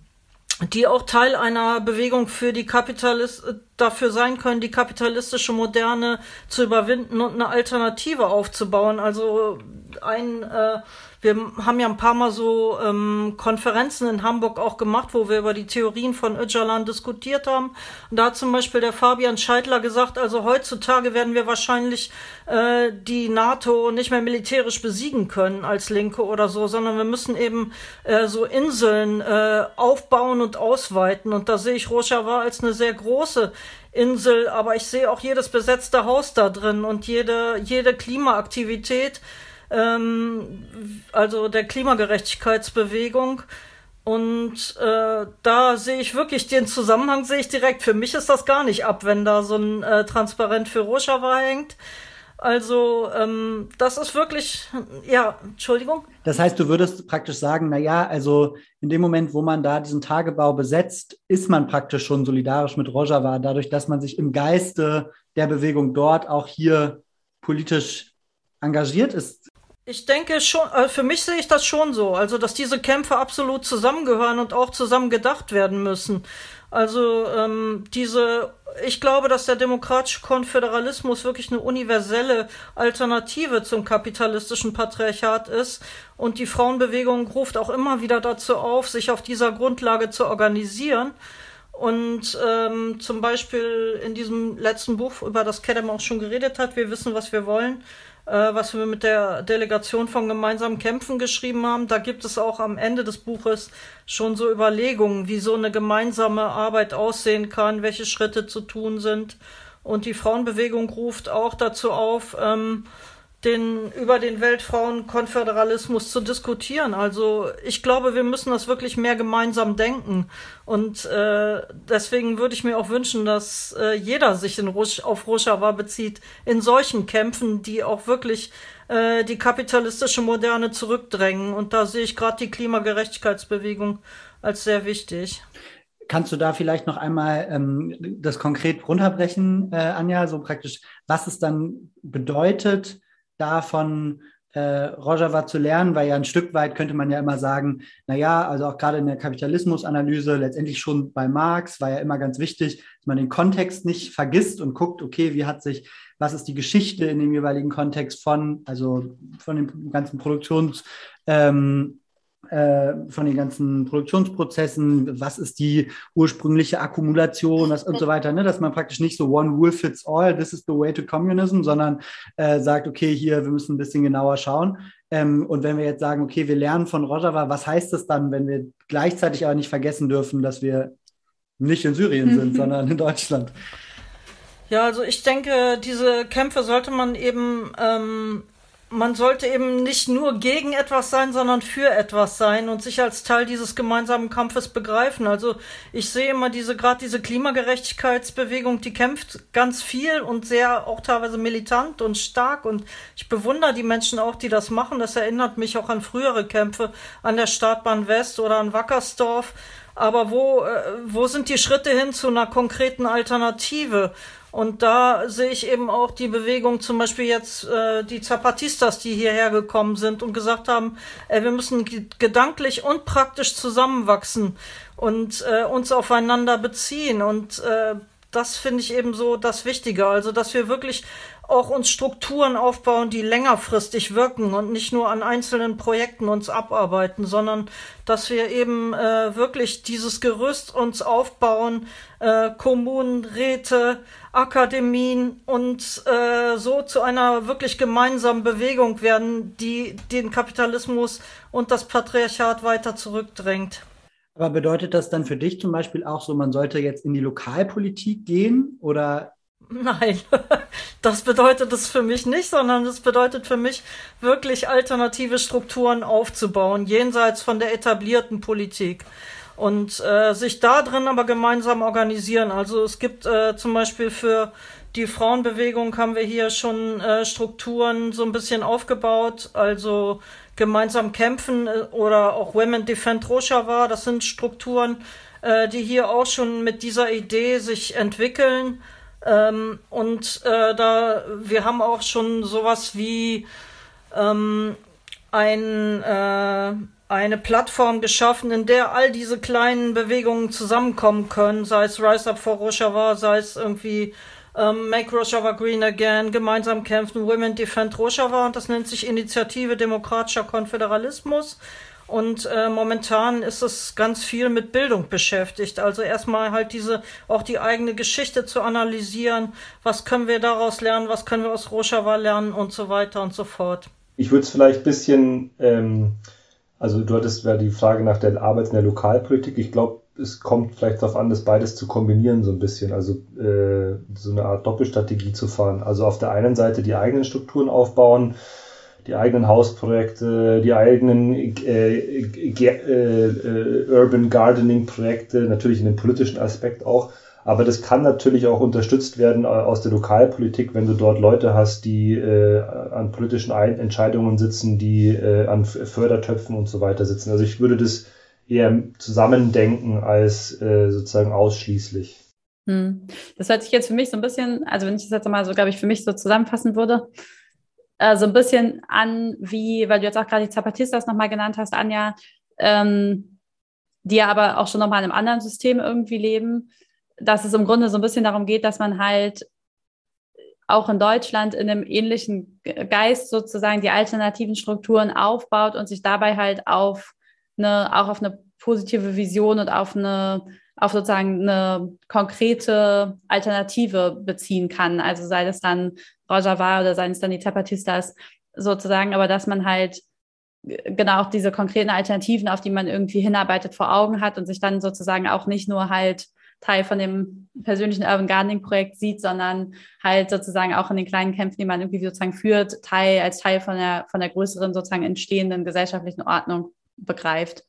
die auch Teil einer Bewegung für die Kapitalist dafür sein können, die kapitalistische Moderne zu überwinden und eine Alternative aufzubauen. Also ein äh, wir haben ja ein paar Mal so ähm, Konferenzen in Hamburg auch gemacht, wo wir über die Theorien von Öcalan diskutiert haben. Und da hat zum Beispiel der Fabian Scheidler gesagt, also heutzutage werden wir wahrscheinlich äh, die NATO nicht mehr militärisch besiegen können als Linke oder so, sondern wir müssen eben äh, so Inseln äh, aufbauen und ausweiten. Und da sehe ich Rojava als eine sehr große Insel, aber ich sehe auch jedes besetzte Haus da drin und jede, jede Klimaaktivität ähm, also der Klimagerechtigkeitsbewegung. Und äh, da sehe ich wirklich den Zusammenhang, sehe ich direkt. Für mich ist das gar nicht ab, wenn da so ein äh, Transparent für Rojava hängt. Also ähm, das ist wirklich, ja, Entschuldigung. Das heißt, du würdest praktisch sagen, na ja, also in dem Moment, wo man da diesen Tagebau besetzt, ist man praktisch schon solidarisch mit Rojava, dadurch, dass man sich im Geiste der Bewegung dort auch hier politisch engagiert ist. Ich denke schon, äh, für mich sehe ich das schon so, also dass diese Kämpfe absolut zusammengehören und auch zusammen gedacht werden müssen. Also ähm, diese, ich glaube, dass der demokratische Konföderalismus wirklich eine universelle Alternative zum kapitalistischen Patriarchat ist und die Frauenbewegung ruft auch immer wieder dazu auf, sich auf dieser Grundlage zu organisieren. Und ähm, zum Beispiel in diesem letzten Buch, über das Kedem auch schon geredet hat, wir wissen, was wir wollen, was wir mit der Delegation von gemeinsamen Kämpfen geschrieben haben. Da gibt es auch am Ende des Buches schon so Überlegungen, wie so eine gemeinsame Arbeit aussehen kann, welche Schritte zu tun sind. Und die Frauenbewegung ruft auch dazu auf, ähm, den, über den Weltfrauenkonföderalismus zu diskutieren. Also ich glaube, wir müssen das wirklich mehr gemeinsam denken. Und äh, deswegen würde ich mir auch wünschen, dass äh, jeder sich in Rush, auf Rojava bezieht, in solchen Kämpfen, die auch wirklich äh, die kapitalistische Moderne zurückdrängen. Und da sehe ich gerade die Klimagerechtigkeitsbewegung als sehr wichtig. Kannst du da vielleicht noch einmal ähm, das konkret runterbrechen, äh, Anja, so praktisch, was es dann bedeutet, davon äh, Rojava zu lernen, weil ja ein Stück weit könnte man ja immer sagen, na ja, also auch gerade in der Kapitalismusanalyse, letztendlich schon bei Marx war ja immer ganz wichtig, dass man den Kontext nicht vergisst und guckt, okay, wie hat sich, was ist die Geschichte in dem jeweiligen Kontext von, also von den ganzen Produktions, ähm, äh, von den ganzen Produktionsprozessen, was ist die ursprüngliche Akkumulation was, und so weiter, ne? dass man praktisch nicht so one rule fits all, this is the way to communism, sondern äh, sagt, okay, hier, wir müssen ein bisschen genauer schauen. Ähm, und wenn wir jetzt sagen, okay, wir lernen von Rojava, was heißt das dann, wenn wir gleichzeitig aber nicht vergessen dürfen, dass wir nicht in Syrien sind, sondern in Deutschland? Ja, also ich denke, diese Kämpfe sollte man eben ähm, man sollte eben nicht nur gegen etwas sein, sondern für etwas sein und sich als Teil dieses gemeinsamen Kampfes begreifen. Also ich sehe immer diese, gerade diese Klimagerechtigkeitsbewegung, die kämpft ganz viel und sehr auch teilweise militant und stark und ich bewundere die Menschen auch, die das machen. Das erinnert mich auch an frühere Kämpfe an der Startbahn West oder an Wackersdorf. Aber wo, äh, wo sind die Schritte hin zu einer konkreten Alternative? Und da sehe ich eben auch die Bewegung, zum Beispiel jetzt äh, die Zapatistas, die hierher gekommen sind und gesagt haben, äh, wir müssen gedanklich und praktisch zusammenwachsen und äh, uns aufeinander beziehen. Und äh, das finde ich eben so das Wichtige. Also, dass wir wirklich auch uns Strukturen aufbauen, die längerfristig wirken und nicht nur an einzelnen Projekten uns abarbeiten, sondern dass wir eben äh, wirklich dieses Gerüst uns aufbauen, äh, Kommunen, Räte, Akademien und äh, so zu einer wirklich gemeinsamen Bewegung werden, die den Kapitalismus und das Patriarchat weiter zurückdrängt. Aber bedeutet das dann für dich zum Beispiel auch so, man sollte jetzt in die Lokalpolitik gehen oder Nein, [laughs] das bedeutet es für mich nicht, sondern es bedeutet für mich wirklich alternative Strukturen aufzubauen, jenseits von der etablierten Politik. Und äh, sich da drin aber gemeinsam organisieren. Also es gibt äh, zum Beispiel für die Frauenbewegung haben wir hier schon äh, Strukturen so ein bisschen aufgebaut. Also gemeinsam kämpfen äh, oder auch Women Defend Rojava. Das sind Strukturen, äh, die hier auch schon mit dieser Idee sich entwickeln. Ähm, und äh, da wir haben auch schon sowas wie ähm, ein äh, eine Plattform geschaffen, in der all diese kleinen Bewegungen zusammenkommen können, sei es Rise Up for Rojava, sei es irgendwie ähm, Make Rojava Green Again, gemeinsam kämpfen, Women Defend Rojava und das nennt sich Initiative Demokratischer Konföderalismus. Und äh, momentan ist es ganz viel mit Bildung beschäftigt. Also erstmal halt diese, auch die eigene Geschichte zu analysieren. Was können wir daraus lernen? Was können wir aus Rojava lernen? Und so weiter und so fort. Ich würde es vielleicht ein bisschen, ähm, also du hattest ja die Frage nach der Arbeit in der Lokalpolitik. Ich glaube, es kommt vielleicht darauf an, das beides zu kombinieren so ein bisschen, also äh, so eine Art Doppelstrategie zu fahren. Also auf der einen Seite die eigenen Strukturen aufbauen, die eigenen Hausprojekte, die eigenen äh, äh, äh, Urban Gardening Projekte, natürlich in dem politischen Aspekt auch. Aber das kann natürlich auch unterstützt werden äh, aus der Lokalpolitik, wenn du dort Leute hast, die äh, an politischen Ein Entscheidungen sitzen, die äh, an Fördertöpfen und so weiter sitzen. Also ich würde das eher zusammendenken als äh, sozusagen ausschließlich. Hm. Das hört sich jetzt für mich so ein bisschen, also wenn ich das jetzt mal so, glaube ich, für mich so zusammenfassen würde, äh, so ein bisschen an, wie, weil du jetzt auch gerade die Zapatistas nochmal genannt hast, Anja, ähm, die ja aber auch schon nochmal in einem anderen System irgendwie leben dass es im Grunde so ein bisschen darum geht, dass man halt auch in Deutschland in einem ähnlichen Geist sozusagen die alternativen Strukturen aufbaut und sich dabei halt auf eine, auch auf eine positive Vision und auf eine, auf sozusagen eine konkrete Alternative beziehen kann. Also sei das dann Rojava oder seien es dann die Zapatistas sozusagen, aber dass man halt genau auch diese konkreten Alternativen, auf die man irgendwie hinarbeitet, vor Augen hat und sich dann sozusagen auch nicht nur halt Teil von dem persönlichen Urban Gardening Projekt sieht, sondern halt sozusagen auch in den kleinen Kämpfen, die man irgendwie sozusagen führt, Teil als Teil von der, von der größeren sozusagen entstehenden gesellschaftlichen Ordnung begreift.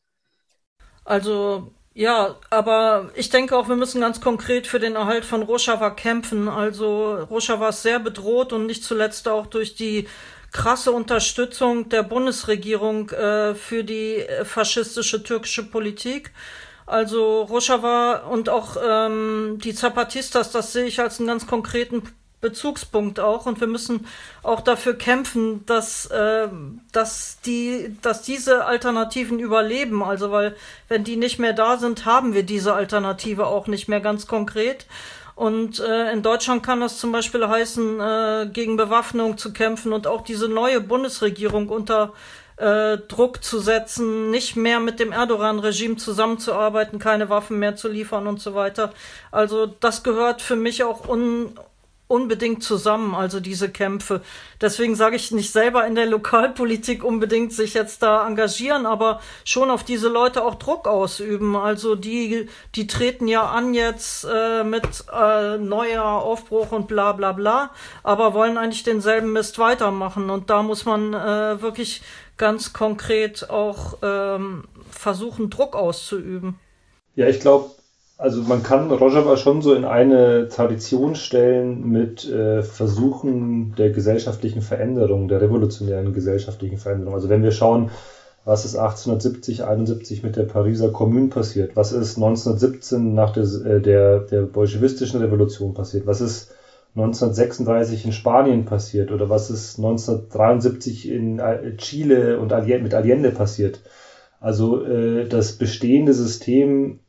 Also ja, aber ich denke auch, wir müssen ganz konkret für den Erhalt von Rojava kämpfen. Also Rojava ist sehr bedroht und nicht zuletzt auch durch die krasse Unterstützung der Bundesregierung äh, für die äh, faschistische türkische Politik. Also Rojava und auch ähm, die Zapatistas, das sehe ich als einen ganz konkreten Bezugspunkt auch und wir müssen auch dafür kämpfen, dass, äh, dass, die, dass diese Alternativen überleben. Also weil wenn die nicht mehr da sind, haben wir diese Alternative auch nicht mehr ganz konkret. Und äh, in Deutschland kann das zum Beispiel heißen, äh, gegen Bewaffnung zu kämpfen und auch diese neue Bundesregierung unter äh, Druck zu setzen, nicht mehr mit dem Erdogan-Regime zusammenzuarbeiten, keine Waffen mehr zu liefern und so weiter. Also das gehört für mich auch un unbedingt zusammen, also diese Kämpfe. Deswegen sage ich nicht selber in der Lokalpolitik unbedingt sich jetzt da engagieren, aber schon auf diese Leute auch Druck ausüben. Also die, die treten ja an jetzt äh, mit äh, neuer Aufbruch und bla bla bla, aber wollen eigentlich denselben Mist weitermachen. Und da muss man äh, wirklich ganz konkret auch ähm, versuchen, Druck auszuüben. Ja, ich glaube, also man kann Rojava schon so in eine Tradition stellen mit äh, Versuchen der gesellschaftlichen Veränderung, der revolutionären gesellschaftlichen Veränderung. Also wenn wir schauen, was ist 1870, 71 mit der Pariser Kommune passiert, was ist 1917 nach der, äh, der, der bolschewistischen Revolution passiert, was ist 1936 in Spanien passiert oder was ist 1973 in äh, Chile und mit Allende passiert. Also äh, das bestehende System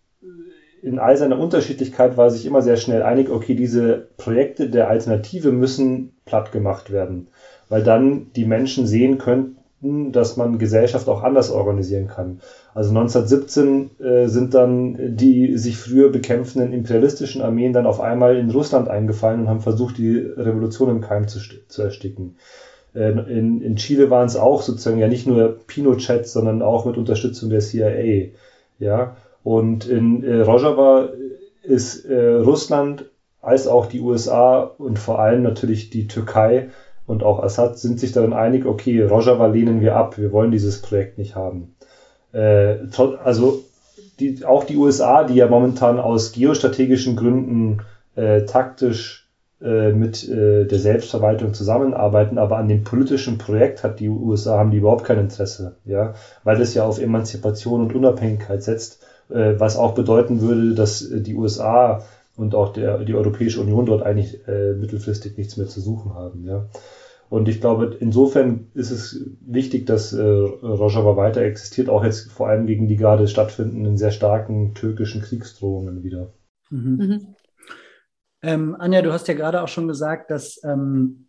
in all seiner Unterschiedlichkeit war sich immer sehr schnell einig, okay, diese Projekte der Alternative müssen platt gemacht werden, weil dann die Menschen sehen könnten, dass man Gesellschaft auch anders organisieren kann. Also 1917 äh, sind dann die sich früher bekämpfenden imperialistischen Armeen dann auf einmal in Russland eingefallen und haben versucht, die Revolution im Keim zu, zu ersticken. Äh, in, in Chile waren es auch sozusagen ja nicht nur Pinochet, sondern auch mit Unterstützung der CIA. Ja, und in äh, Rojava ist äh, Russland als auch die USA und vor allem natürlich die Türkei und auch Assad sind sich darin einig, okay, Rojava lehnen wir ab, wir wollen dieses Projekt nicht haben. Äh, also die, auch die USA, die ja momentan aus geostrategischen Gründen äh, taktisch äh, mit äh, der Selbstverwaltung zusammenarbeiten, aber an dem politischen Projekt hat die USA haben die überhaupt kein Interesse, ja, weil es ja auf Emanzipation und Unabhängigkeit setzt was auch bedeuten würde, dass äh, die USA und auch der, die Europäische Union dort eigentlich äh, mittelfristig nichts mehr zu suchen haben. Ja. Und ich glaube, insofern ist es wichtig, dass äh, Rojava weiter existiert, auch jetzt vor allem gegen die gerade stattfindenden sehr starken türkischen Kriegsdrohungen wieder. Mhm. Mhm. Ähm, Anja, du hast ja gerade auch schon gesagt, dass ähm,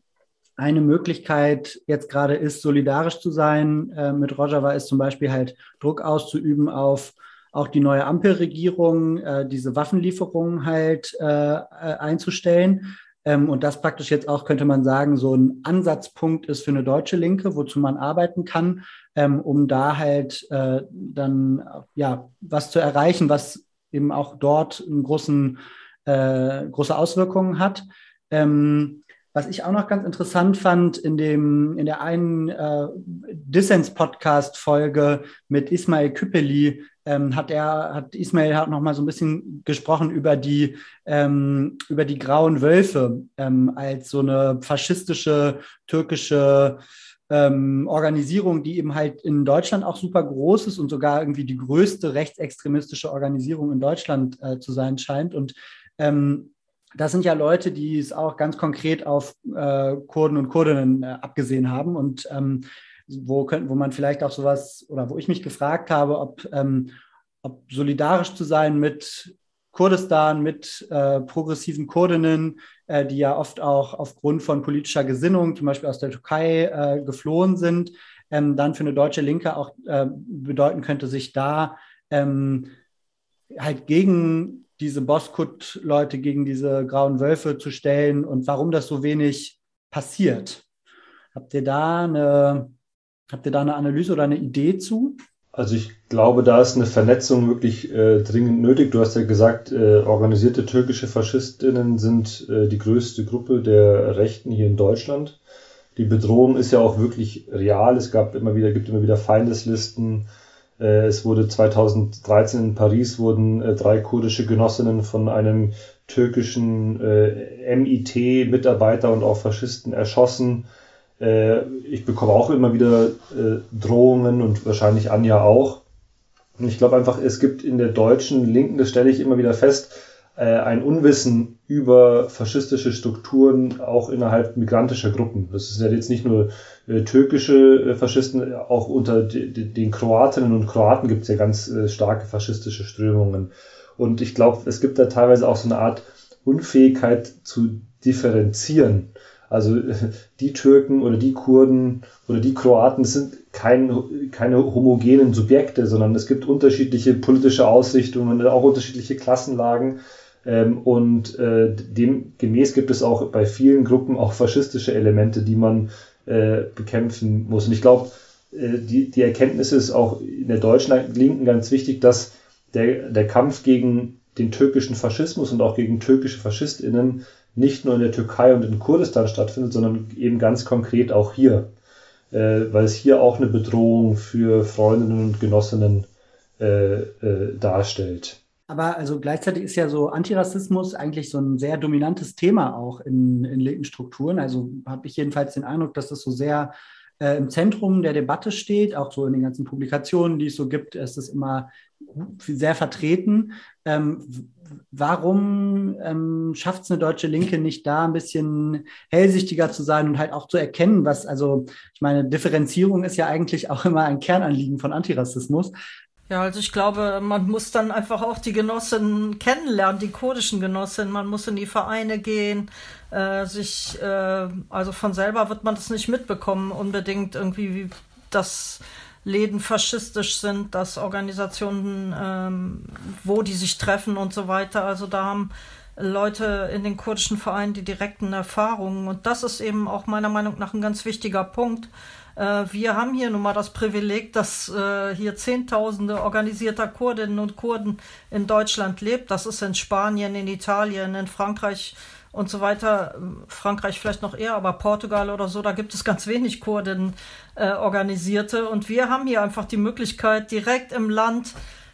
eine Möglichkeit jetzt gerade ist, solidarisch zu sein äh, mit Rojava, ist zum Beispiel halt Druck auszuüben auf auch die neue Ampelregierung äh, diese Waffenlieferungen halt äh, äh, einzustellen. Ähm, und das praktisch jetzt auch, könnte man sagen, so ein Ansatzpunkt ist für eine deutsche Linke, wozu man arbeiten kann, ähm, um da halt äh, dann ja was zu erreichen, was eben auch dort einen großen, äh, große Auswirkungen hat. Ähm, was ich auch noch ganz interessant fand in dem in der einen äh, Dissens Podcast Folge mit Ismail Küppeli ähm, hat er hat Ismail hat noch mal so ein bisschen gesprochen über die ähm, über die grauen Wölfe ähm, als so eine faschistische türkische ähm, Organisierung, die eben halt in Deutschland auch super groß ist und sogar irgendwie die größte rechtsextremistische Organisierung in Deutschland äh, zu sein scheint. Und ähm, das sind ja Leute, die es auch ganz konkret auf äh, Kurden und Kurdinnen äh, abgesehen haben. Und ähm, wo, könnt, wo man vielleicht auch sowas oder wo ich mich gefragt habe, ob, ähm, ob solidarisch zu sein mit Kurdistan, mit äh, progressiven Kurdinnen, äh, die ja oft auch aufgrund von politischer Gesinnung, zum Beispiel aus der Türkei, äh, geflohen sind, ähm, dann für eine deutsche Linke auch äh, bedeuten könnte, sich da ähm, halt gegen diese Boskut-Leute gegen diese grauen Wölfe zu stellen und warum das so wenig passiert. Habt ihr da eine, habt ihr da eine Analyse oder eine Idee zu? Also ich glaube, da ist eine Vernetzung wirklich äh, dringend nötig. Du hast ja gesagt, äh, organisierte türkische Faschistinnen sind äh, die größte Gruppe der Rechten hier in Deutschland. Die Bedrohung ist ja auch wirklich real. Es gab immer wieder, gibt immer wieder Feindeslisten. Äh, es wurde 2013 in Paris wurden äh, drei kurdische Genossinnen von einem türkischen äh, MIT-Mitarbeiter und auch Faschisten erschossen. Äh, ich bekomme auch immer wieder äh, Drohungen und wahrscheinlich Anja auch. Und ich glaube einfach, es gibt in der deutschen Linken, das stelle ich immer wieder fest, äh, ein Unwissen über faschistische Strukturen auch innerhalb migrantischer Gruppen. Das ist ja jetzt nicht nur äh, türkische äh, Faschisten, auch unter den Kroatinnen und Kroaten gibt es ja ganz äh, starke faschistische Strömungen. Und ich glaube, es gibt da teilweise auch so eine Art Unfähigkeit zu differenzieren. Also [laughs] die Türken oder die Kurden oder die Kroaten sind kein, keine homogenen Subjekte, sondern es gibt unterschiedliche politische Ausrichtungen, auch unterschiedliche Klassenlagen. Ähm, und äh, demgemäß gibt es auch bei vielen Gruppen auch faschistische Elemente, die man äh, bekämpfen muss. Und ich glaube, äh, die, die Erkenntnis ist auch in der deutschen Linken ganz wichtig, dass der, der Kampf gegen den türkischen Faschismus und auch gegen türkische FaschistInnen nicht nur in der Türkei und in Kurdistan stattfindet, sondern eben ganz konkret auch hier, äh, weil es hier auch eine Bedrohung für Freundinnen und Genossinnen äh, äh, darstellt. Aber also gleichzeitig ist ja so Antirassismus eigentlich so ein sehr dominantes Thema auch in, in linken Strukturen. Also habe ich jedenfalls den Eindruck, dass das so sehr äh, im Zentrum der Debatte steht, auch so in den ganzen Publikationen, die es so gibt, ist es immer sehr vertreten. Ähm, warum ähm, schafft es eine deutsche Linke nicht da ein bisschen hellsichtiger zu sein und halt auch zu erkennen, was, also ich meine, Differenzierung ist ja eigentlich auch immer ein Kernanliegen von Antirassismus. Ja, also ich glaube, man muss dann einfach auch die Genossinnen kennenlernen, die kurdischen Genossinnen. Man muss in die Vereine gehen, äh, sich, äh, also von selber wird man das nicht mitbekommen, unbedingt irgendwie, wie das Läden faschistisch sind, dass Organisationen, ähm, wo die sich treffen und so weiter. Also da haben Leute in den kurdischen Vereinen die direkten Erfahrungen. Und das ist eben auch meiner Meinung nach ein ganz wichtiger Punkt. Äh, wir haben hier nun mal das Privileg, dass äh, hier Zehntausende organisierter Kurdinnen und Kurden in Deutschland lebt. Das ist in Spanien, in Italien, in Frankreich und so weiter. Frankreich vielleicht noch eher, aber Portugal oder so, da gibt es ganz wenig Kurden äh, organisierte. Und wir haben hier einfach die Möglichkeit, direkt im Land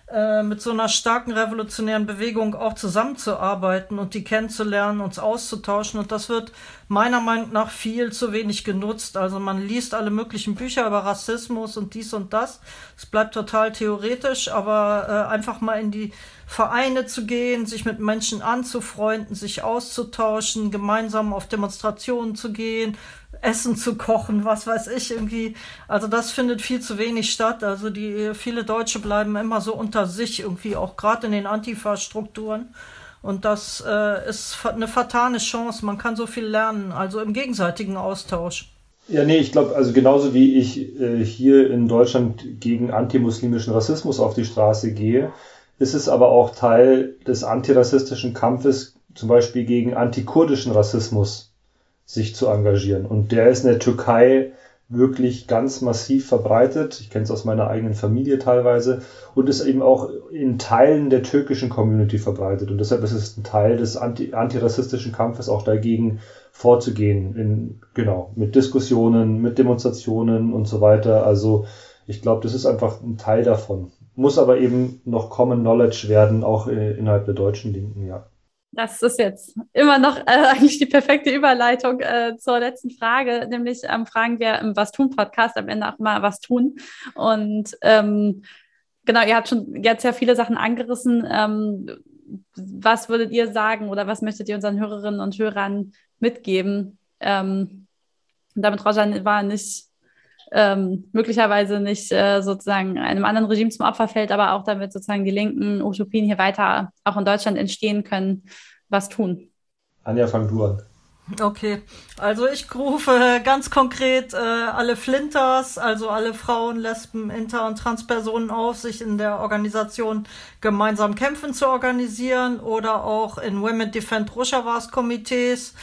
äh, mit so einer starken revolutionären Bewegung auch zusammenzuarbeiten und die kennenzulernen, uns auszutauschen. Und das wird meiner Meinung nach viel zu wenig genutzt. Also man liest alle möglichen Bücher über Rassismus und dies und das. Es bleibt total theoretisch, aber äh, einfach mal in die Vereine zu gehen, sich mit Menschen anzufreunden, sich auszutauschen, gemeinsam auf Demonstrationen zu gehen, Essen zu kochen, was weiß ich irgendwie. Also das findet viel zu wenig statt. Also die viele Deutsche bleiben immer so unter sich irgendwie, auch gerade in den Antifa-Strukturen. Und das äh, ist eine fatale Chance. Man kann so viel lernen, also im gegenseitigen Austausch. Ja, nee, ich glaube, also genauso wie ich äh, hier in Deutschland gegen antimuslimischen Rassismus auf die Straße gehe, ist es aber auch Teil des antirassistischen Kampfes, zum Beispiel gegen antikurdischen Rassismus sich zu engagieren. Und der ist in der Türkei wirklich ganz massiv verbreitet. Ich kenne es aus meiner eigenen Familie teilweise und ist eben auch in Teilen der türkischen Community verbreitet. Und deshalb ist es ein Teil des anti antirassistischen Kampfes auch dagegen vorzugehen. In, genau, mit Diskussionen, mit Demonstrationen und so weiter. Also ich glaube, das ist einfach ein Teil davon. Muss aber eben noch Common Knowledge werden, auch äh, innerhalb der deutschen Linken, ja. Das ist jetzt immer noch äh, [laughs] eigentlich die perfekte Überleitung äh, zur letzten Frage, nämlich ähm, fragen wir im Was tun Podcast am Ende auch mal was tun. Und ähm, genau, ihr habt schon jetzt ja viele Sachen angerissen. Ähm, was würdet ihr sagen oder was möchtet ihr unseren Hörerinnen und Hörern mitgeben? Ähm, damit Roger war nicht ähm, möglicherweise nicht äh, sozusagen einem anderen Regime zum Opfer fällt, aber auch damit sozusagen die linken Utopien hier weiter auch in Deutschland entstehen können, was tun. Anja, fang du an. Okay, also ich rufe ganz konkret äh, alle Flinters, also alle Frauen, Lesben, Inter- und Transpersonen auf, sich in der Organisation gemeinsam kämpfen zu organisieren oder auch in Women Defend Rojavas Komitees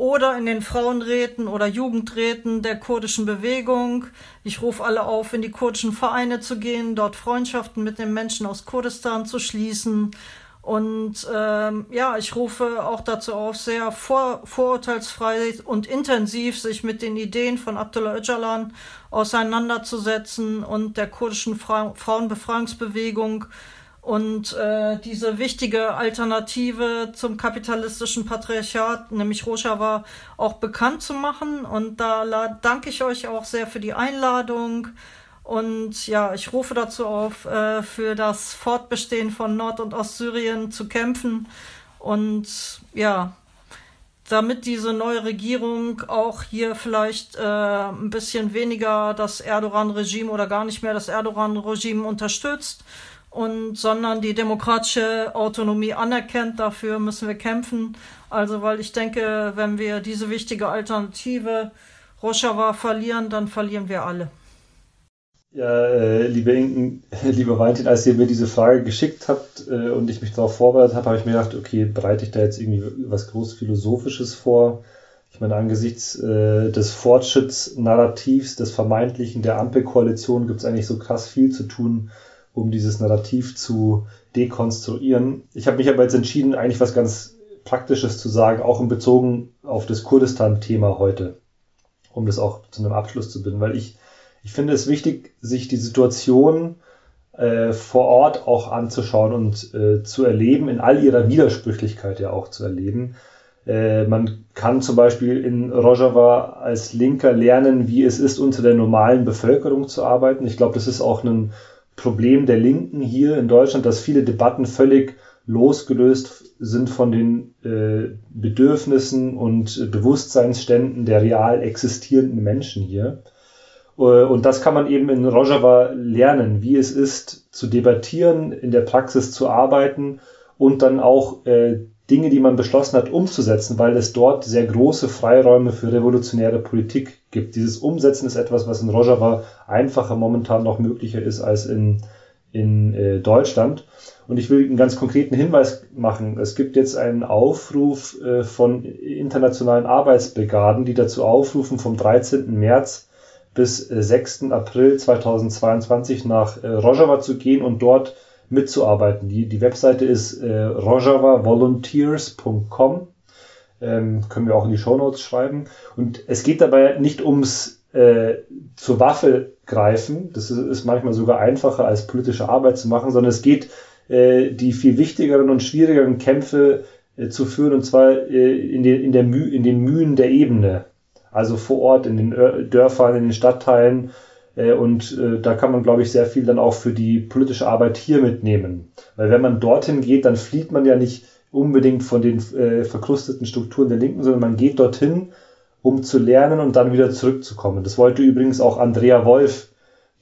oder in den Frauenräten oder Jugendräten der kurdischen Bewegung. Ich rufe alle auf, in die kurdischen Vereine zu gehen, dort Freundschaften mit den Menschen aus Kurdistan zu schließen. Und ähm, ja, ich rufe auch dazu auf, sehr vor, vorurteilsfrei und intensiv sich mit den Ideen von Abdullah Öcalan auseinanderzusetzen und der kurdischen Fra Frauenbefreiungsbewegung und äh, diese wichtige Alternative zum kapitalistischen Patriarchat, nämlich Rojava, auch bekannt zu machen. Und da danke ich euch auch sehr für die Einladung. Und ja, ich rufe dazu auf, äh, für das Fortbestehen von Nord- und Ostsyrien zu kämpfen. Und ja, damit diese neue Regierung auch hier vielleicht äh, ein bisschen weniger das Erdogan-Regime oder gar nicht mehr das Erdogan-Regime unterstützt und sondern die demokratische Autonomie anerkennt. Dafür müssen wir kämpfen. Also, weil ich denke, wenn wir diese wichtige Alternative Rojava verlieren, dann verlieren wir alle. Ja, äh, liebe Inken, [laughs] lieber Valentin, als ihr mir diese Frage geschickt habt äh, und ich mich darauf vorbereitet habe, habe ich mir gedacht, okay, bereite ich da jetzt irgendwie was groß Philosophisches vor? Ich meine, angesichts äh, des Fortschrittsnarrativs, des vermeintlichen der Ampelkoalition gibt es eigentlich so krass viel zu tun, um dieses Narrativ zu dekonstruieren. Ich habe mich aber jetzt entschieden, eigentlich was ganz Praktisches zu sagen, auch in Bezogen auf das Kurdistan-Thema heute, um das auch zu einem Abschluss zu binden, weil ich, ich finde es wichtig, sich die Situation äh, vor Ort auch anzuschauen und äh, zu erleben, in all ihrer Widersprüchlichkeit ja auch zu erleben. Äh, man kann zum Beispiel in Rojava als Linker lernen, wie es ist, unter der normalen Bevölkerung zu arbeiten. Ich glaube, das ist auch ein Problem der Linken hier in Deutschland, dass viele Debatten völlig losgelöst sind von den äh, Bedürfnissen und Bewusstseinsständen der real existierenden Menschen hier. Äh, und das kann man eben in Rojava lernen, wie es ist, zu debattieren, in der Praxis zu arbeiten und dann auch äh, Dinge, die man beschlossen hat, umzusetzen, weil es dort sehr große Freiräume für revolutionäre Politik gibt. Dieses Umsetzen ist etwas, was in Rojava einfacher momentan noch möglicher ist als in, in äh, Deutschland. Und ich will einen ganz konkreten Hinweis machen. Es gibt jetzt einen Aufruf äh, von internationalen Arbeitsbrigaden, die dazu aufrufen, vom 13. März bis äh, 6. April 2022 nach äh, Rojava zu gehen und dort mitzuarbeiten. Die, die Webseite ist äh, rojavavolunteers.com. Ähm, können wir auch in die Show Notes schreiben. Und es geht dabei nicht ums äh, zur Waffe greifen. Das ist, ist manchmal sogar einfacher als politische Arbeit zu machen, sondern es geht äh, die viel wichtigeren und schwierigeren Kämpfe äh, zu führen und zwar äh, in, den, in, der Müh in den Mühen der Ebene. Also vor Ort in den Dörfern, in den Stadtteilen, und äh, da kann man, glaube ich, sehr viel dann auch für die politische Arbeit hier mitnehmen. Weil wenn man dorthin geht, dann flieht man ja nicht unbedingt von den äh, verkrusteten Strukturen der Linken, sondern man geht dorthin, um zu lernen und dann wieder zurückzukommen. Das wollte übrigens auch Andrea Wolf,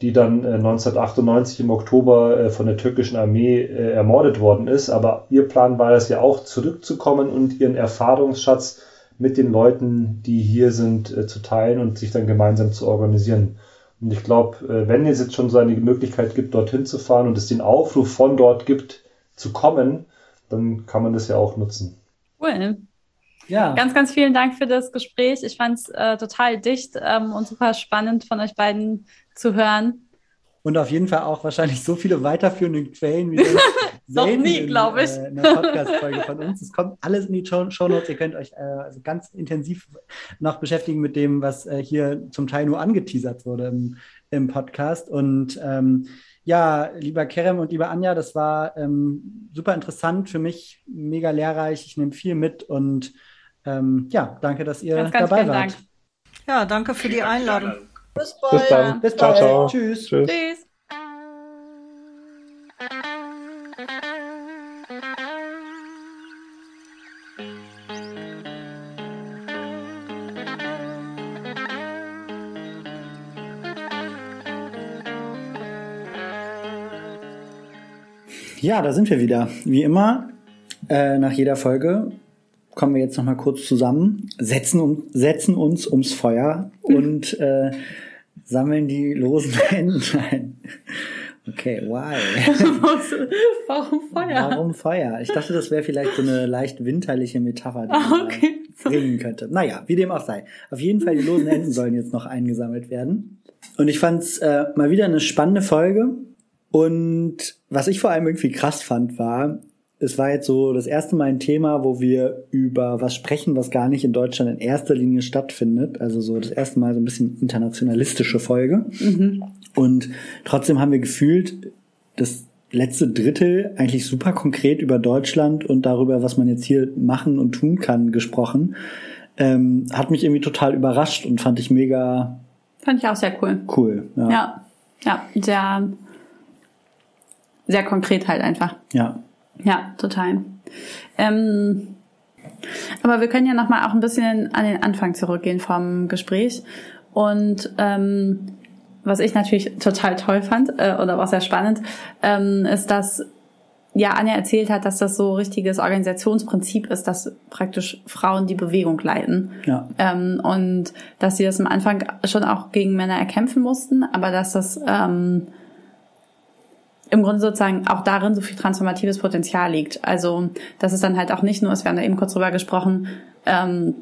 die dann äh, 1998 im Oktober äh, von der türkischen Armee äh, ermordet worden ist. Aber ihr Plan war es ja auch, zurückzukommen und ihren Erfahrungsschatz mit den Leuten, die hier sind, äh, zu teilen und sich dann gemeinsam zu organisieren. Und ich glaube, äh, wenn es jetzt schon so eine Möglichkeit gibt, dorthin zu fahren und es den Aufruf von dort gibt, zu kommen, dann kann man das ja auch nutzen. Cool. Ja. Ganz, ganz vielen Dank für das Gespräch. Ich fand es äh, total dicht ähm, und super spannend von euch beiden zu hören. Und auf jeden Fall auch wahrscheinlich so viele weiterführende Quellen wie [laughs] Noch nie, glaube ich. Äh, in Podcast-Folge von uns. Es kommt alles in die Show, Show Notes. Ihr könnt euch äh, also ganz intensiv noch beschäftigen mit dem, was äh, hier zum Teil nur angeteasert wurde im, im Podcast. Und ähm, ja, lieber Kerem und lieber Anja, das war ähm, super interessant für mich, mega lehrreich. Ich nehme viel mit und ähm, ja, danke, dass ihr ganz, ganz dabei wart. Dank. Ja, danke für die Einladung. Bis bald. Bis dann. Bis bald. Ciao, ciao. Tschüss. Tschüss. Tschüss. Ja, da sind wir wieder. Wie immer, äh, nach jeder Folge kommen wir jetzt noch mal kurz zusammen, setzen, um, setzen uns ums Feuer und äh, sammeln die losen [laughs] Enden ein. Okay, why? [laughs] Warum Feuer? Warum Feuer? Ich dachte, das wäre vielleicht so eine leicht winterliche Metapher, die Ah, man okay. bringen könnte. Naja, wie dem auch sei. Auf jeden Fall, die losen Enden sollen jetzt noch eingesammelt werden. Und ich fand's äh, mal wieder eine spannende Folge. Und was ich vor allem irgendwie krass fand, war, es war jetzt so das erste Mal ein Thema, wo wir über was sprechen, was gar nicht in Deutschland in erster Linie stattfindet. Also so das erste Mal so ein bisschen internationalistische Folge. Und trotzdem haben wir gefühlt das letzte Drittel eigentlich super konkret über Deutschland und darüber, was man jetzt hier machen und tun kann, gesprochen. Ähm, hat mich irgendwie total überrascht und fand ich mega Fand ich auch sehr cool. cool. Ja. Ja, ja, sehr, sehr konkret halt einfach. ja. Ja, total. Ähm, aber wir können ja noch mal auch ein bisschen an den Anfang zurückgehen vom Gespräch. Und ähm, was ich natürlich total toll fand äh, oder auch sehr spannend, ähm, ist, dass ja Anja erzählt hat, dass das so richtiges Organisationsprinzip ist, dass praktisch Frauen die Bewegung leiten. Ja. Ähm, und dass sie das am Anfang schon auch gegen Männer erkämpfen mussten, aber dass das ähm, im Grunde sozusagen auch darin so viel transformatives Potenzial liegt. Also, dass es dann halt auch nicht nur ist, wir haben da eben kurz drüber gesprochen, ähm,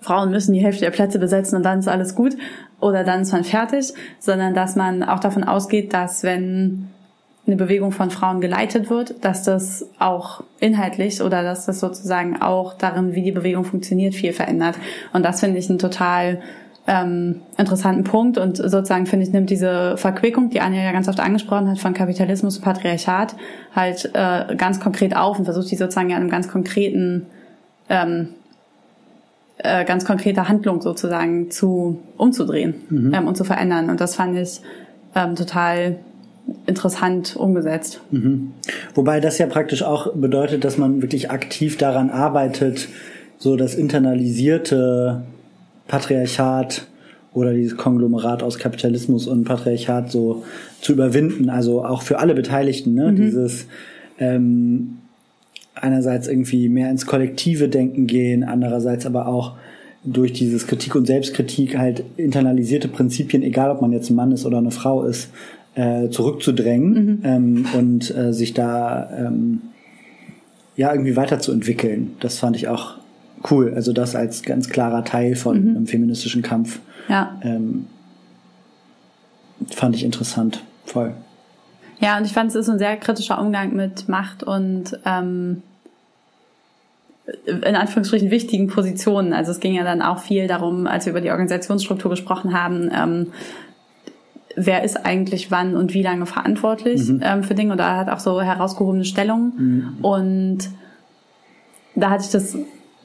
Frauen müssen die Hälfte der Plätze besetzen und dann ist alles gut oder dann ist man fertig, sondern dass man auch davon ausgeht, dass wenn eine Bewegung von Frauen geleitet wird, dass das auch inhaltlich oder dass das sozusagen auch darin, wie die Bewegung funktioniert, viel verändert. Und das finde ich einen total ähm, interessanten Punkt und sozusagen finde ich nimmt diese Verquickung, die Anja ja ganz oft angesprochen hat, von Kapitalismus und Patriarchat halt äh, ganz konkret auf und versucht die sozusagen ja in einem ganz konkreten ähm, äh, ganz konkrete Handlung sozusagen zu umzudrehen ähm, und zu verändern. Und das fand ich ähm, total interessant umgesetzt. Wobei das ja praktisch auch bedeutet, dass man wirklich aktiv daran arbeitet, so das internalisierte Patriarchat oder dieses Konglomerat aus Kapitalismus und Patriarchat so zu überwinden. Also auch für alle Beteiligten, ne? Dieses ähm, einerseits irgendwie mehr ins kollektive Denken gehen, andererseits aber auch durch dieses Kritik und Selbstkritik halt internalisierte Prinzipien, egal ob man jetzt ein Mann ist oder eine Frau ist, äh, zurückzudrängen ähm, und äh, sich da ähm, ja irgendwie weiterzuentwickeln. Das fand ich auch cool. Also das als ganz klarer Teil von einem feministischen Kampf Ja. ähm, fand ich interessant. Voll. Ja, und ich fand, es ist ein sehr kritischer Umgang mit Macht und ähm, in Anführungsstrichen wichtigen Positionen. Also es ging ja dann auch viel darum, als wir über die Organisationsstruktur gesprochen haben, ähm, wer ist eigentlich wann und wie lange verantwortlich ähm, für Dinge. Und da hat auch so herausgehobene Stellungen. Und da hatte ich das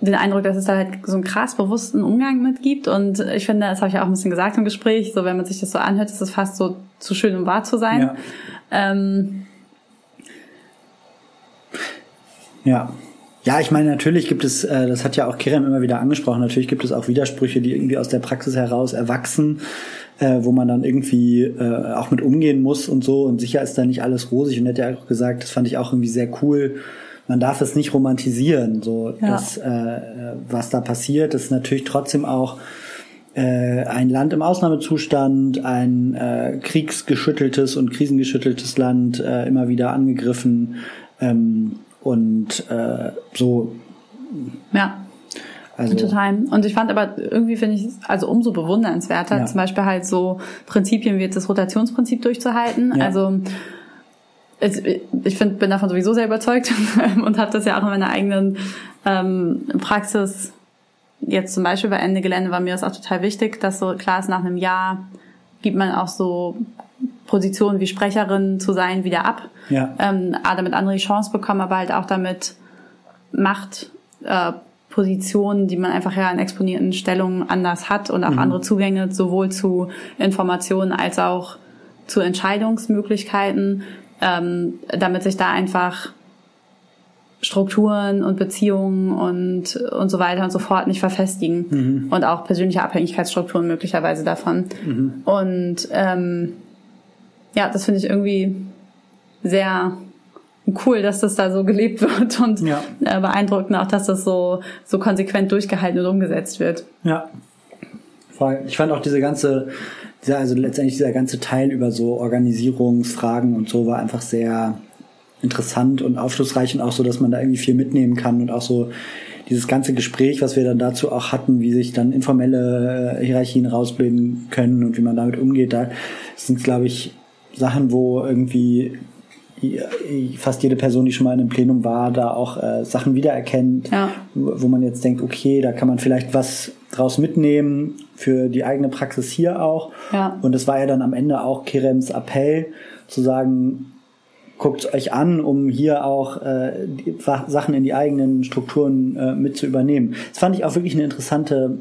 den Eindruck, dass es da halt so einen krass bewussten Umgang mit gibt. Und ich finde, das habe ich auch ein bisschen gesagt im Gespräch, so wenn man sich das so anhört, ist es fast so zu schön, um wahr zu sein. Ja. Ähm, Ja. Ja, ich meine, natürlich gibt es, äh, das hat ja auch Kerem immer wieder angesprochen, natürlich gibt es auch Widersprüche, die irgendwie aus der Praxis heraus erwachsen, äh, wo man dann irgendwie äh, auch mit umgehen muss und so. Und sicher ist da nicht alles rosig. Und er hat ja auch gesagt, das fand ich auch irgendwie sehr cool. Man darf es nicht romantisieren, so Ja. das, äh, was da passiert, ist natürlich trotzdem auch äh, ein Land im Ausnahmezustand, ein äh, kriegsgeschütteltes und krisengeschütteltes Land, äh, immer wieder angegriffen ähm, und äh, so. ja. Also Total. Und ich fand aber irgendwie finde ich es also umso bewundernswerter, Ja. zum Beispiel halt so Prinzipien wie jetzt das Rotationsprinzip durchzuhalten. Ja. Also ich find, bin davon sowieso sehr überzeugt [laughs] und habe das ja auch in meiner eigenen ähm, Praxis. Jetzt zum Beispiel bei Ende Gelände war mir das auch total wichtig, dass so klar ist, nach einem Jahr gibt man auch so Positionen wie Sprecherin zu sein wieder ab. Ja. Ähm, A, damit andere die Chance bekommen, aber halt auch damit Macht, äh, Positionen, die man einfach ja in exponierten Stellungen anders hat und auch andere Zugänge sowohl zu Informationen als auch zu Entscheidungsmöglichkeiten, ähm, damit sich da einfach Strukturen und Beziehungen und, und so weiter und so fort nicht verfestigen und auch persönliche Abhängigkeitsstrukturen möglicherweise davon. Und ähm, ja, das finde ich irgendwie sehr cool, dass das da so gelebt [laughs] wird und Ja. äh, beeindruckend auch, dass das so, so konsequent durchgehalten und umgesetzt wird. Ja. Ich fand auch diese ganze, dieser, also letztendlich dieser ganze Teil über so Organisierungsfragen und so war einfach sehr interessant und aufschlussreich und auch so, dass man da irgendwie viel mitnehmen kann und auch so dieses ganze Gespräch, was wir dann dazu auch hatten, wie sich dann informelle äh, Hierarchien rausbilden können und wie man damit umgeht, da sind, glaube ich, Sachen, wo irgendwie fast jede Person, die schon mal in einem Plenum war, da auch äh, Sachen wiedererkennt, ja. wo man jetzt denkt, okay, da kann man vielleicht was draus mitnehmen für die eigene Praxis hier auch. Ja. Und das war ja dann am Ende auch Kerems Appell, zu sagen, guckt euch an, um hier auch äh, Sachen in die eigenen Strukturen äh, mit zu übernehmen. Das fand ich auch wirklich eine interessante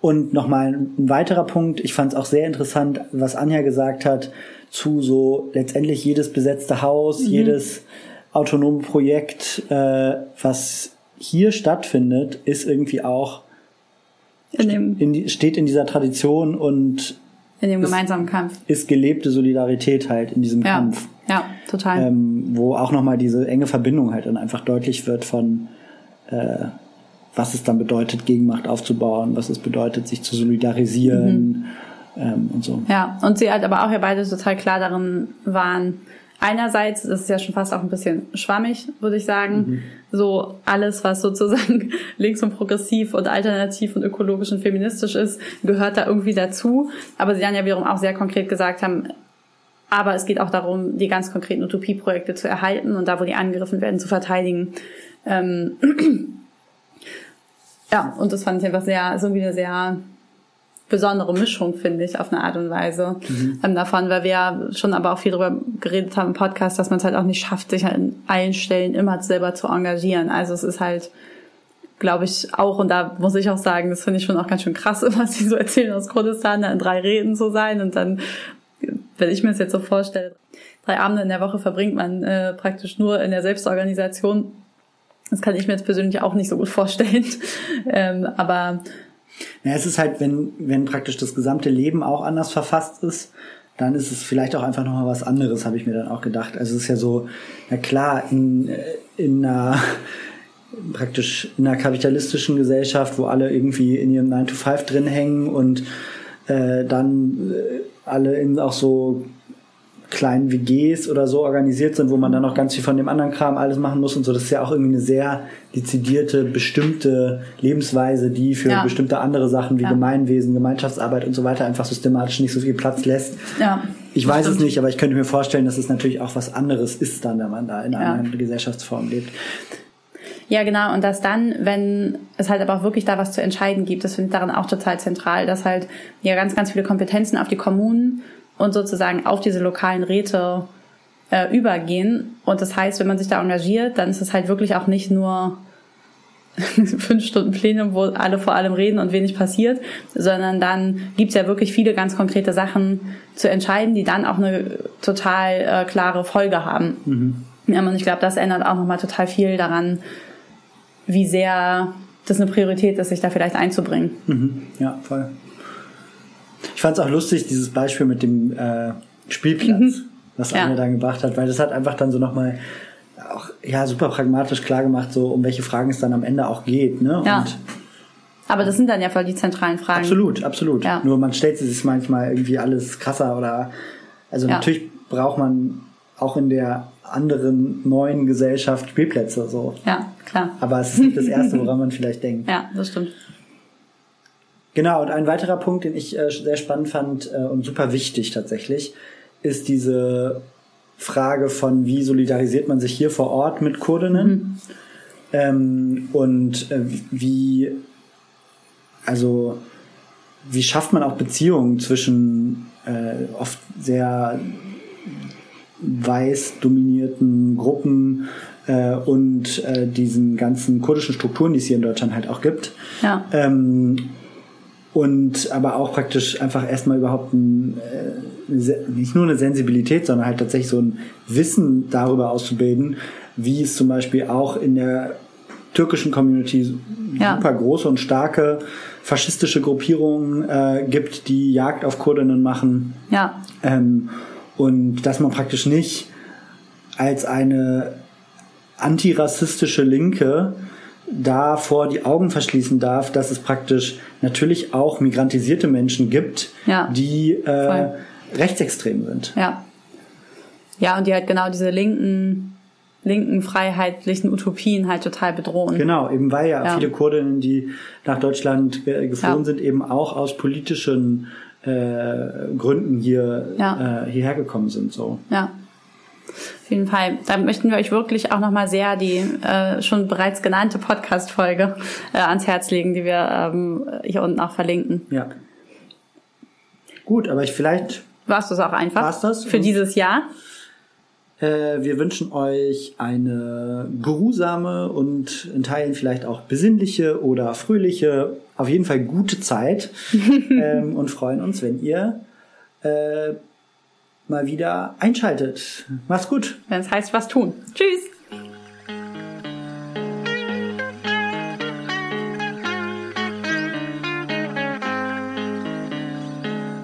und nochmal ein weiterer Punkt, ich fand es auch sehr interessant, was Anja gesagt hat, zu so letztendlich jedes besetzte Haus, mhm. jedes autonome Projekt, äh, was hier stattfindet, ist irgendwie auch in in die, steht in dieser Tradition und in dem gemeinsamen Kampf ist gelebte Solidarität halt in diesem ja. Kampf. Ja, total. Ähm, wo auch nochmal diese enge Verbindung halt dann einfach deutlich wird von äh, was es dann bedeutet, Gegenmacht aufzubauen, was es bedeutet, sich zu solidarisieren. Mhm ähm, und so. Ja, und sie halt aber auch ja beide total klar darin waren, einerseits, das ist ja schon fast auch ein bisschen schwammig, würde ich sagen, mhm. so alles, was sozusagen [laughs] links und progressiv und alternativ und ökologisch und feministisch ist, gehört da irgendwie dazu. Aber sie dann ja wiederum auch sehr konkret gesagt haben, aber es geht auch darum, die ganz konkreten Utopieprojekte zu erhalten und da, wo die angegriffen werden, zu verteidigen. Ähm [clears throat] ja, und das fand ich einfach sehr, irgendwie eine sehr besondere Mischung, finde ich, auf eine Art und Weise mhm. ähm, davon, weil wir ja schon aber auch viel darüber geredet haben im Podcast, dass man es halt auch nicht schafft, sich an allen Stellen immer selber zu engagieren. Also es ist halt, glaube ich, auch, und da muss ich auch sagen, das finde ich schon auch ganz schön krass, [laughs] was sie so erzählen aus Kurdistan, da in drei Reden zu sein und dann, wenn ich mir das jetzt so vorstelle, drei Abende in der Woche verbringt man äh, praktisch nur in der Selbstorganisation. Das kann ich mir jetzt persönlich auch nicht so gut vorstellen. [laughs] ähm, aber ja, es ist halt, wenn, wenn praktisch das gesamte Leben auch anders verfasst ist, dann ist es vielleicht auch einfach nochmal was anderes, habe ich mir dann auch gedacht. Also es ist ja so, na klar, in, in einer [laughs] praktisch in einer kapitalistischen Gesellschaft, wo alle irgendwie in ihrem 9 to 5 drin hängen und äh, dann äh, alle in auch so kleinen WGs oder so organisiert sind, wo man dann noch ganz viel von dem anderen Kram alles machen muss und so. Das ist ja auch irgendwie eine sehr dezidierte, bestimmte Lebensweise, die für ja. bestimmte andere Sachen wie ja. Gemeinwesen, Gemeinschaftsarbeit und so weiter einfach systematisch nicht so viel Platz lässt. Ja, ich weiß stimmt. es nicht, aber ich könnte mir vorstellen, dass es natürlich auch was anderes ist dann, wenn man da in einer ja. Gesellschaftsform lebt. Ja, genau. Und dass dann, wenn es halt aber auch wirklich da was zu entscheiden gibt, das finde ich daran auch total zentral, dass halt ja ganz, ganz viele Kompetenzen auf die Kommunen und sozusagen auf diese lokalen Räte äh, übergehen. Und das heißt, wenn man sich da engagiert, dann ist es halt wirklich auch nicht nur [laughs] fünf Stunden Plenum, wo alle vor allem reden und wenig passiert, sondern dann gibt's ja wirklich viele ganz konkrete Sachen zu entscheiden, die dann auch eine total äh, klare Folge haben. Mhm. Ja, und ich glaube, das ändert auch nochmal total viel daran, wie sehr das eine Priorität ist, sich da vielleicht einzubringen. Mhm. Ja, voll. Ich fand es auch lustig, dieses Beispiel mit dem äh, Spielplatz, mhm. was ja. Anja dann gebracht hat, weil das hat einfach dann so nochmal auch ja super pragmatisch klar gemacht, so um welche Fragen es dann am Ende auch geht. Ne? Ja. Und aber das sind dann ja voll die zentralen Fragen. Absolut, absolut. Ja. Nur man stellt sich manchmal irgendwie alles krasser oder also ja. natürlich braucht man auch in der anderen neuen Gesellschaft Spielplätze so. Ja, klar. Aber es ist nicht das Erste, woran man [laughs] vielleicht denkt. Ja, das stimmt. Genau, und ein weiterer Punkt, den ich äh, sehr spannend fand äh, und super wichtig tatsächlich, ist diese Frage von, wie solidarisiert man sich hier vor Ort mit Kurdinnen mhm. ähm, und äh, wie, also wie schafft man auch Beziehungen zwischen äh, oft sehr weiß dominierten Gruppen äh, und äh, diesen ganzen kurdischen Strukturen, die es hier in Deutschland halt auch gibt. Ja. Ähm, und aber auch praktisch einfach erstmal überhaupt ein, äh, nicht nur eine Sensibilität, sondern halt tatsächlich so ein Wissen darüber auszubilden, wie es zum Beispiel auch in der türkischen Community ja. super große und starke faschistische Gruppierungen äh, gibt, die Jagd auf Kurdinnen machen. Ja. Ähm, und dass man praktisch nicht als eine antirassistische Linke davor die Augen verschließen darf, dass es praktisch natürlich auch migrantisierte Menschen gibt, Ja. die äh, rechtsextrem sind. Ja. Ja, und die halt genau diese linken, linken freiheitlichen Utopien halt total bedrohen. Genau, eben weil ja, Ja. viele Kurdinnen, die nach Deutschland ge geflohen Ja. sind, eben auch aus politischen äh, Gründen hier äh, hierher gekommen sind. So. Ja. Auf jeden Fall. Da möchten wir euch wirklich auch nochmal sehr die äh, schon bereits genannte Podcast-Folge äh, ans Herz legen, die wir ähm, hier unten auch verlinken. Ja. Gut, aber ich vielleicht Warst du es auch einfach? War's das? Für dieses Jahr? Äh, wir wünschen euch eine geruhsame und in Teilen vielleicht auch besinnliche oder fröhliche, auf jeden Fall gute Zeit [laughs] ähm, und freuen uns, wenn ihr äh, mal wieder einschaltet. Macht's gut. Wenn es heißt, was tun. Tschüss!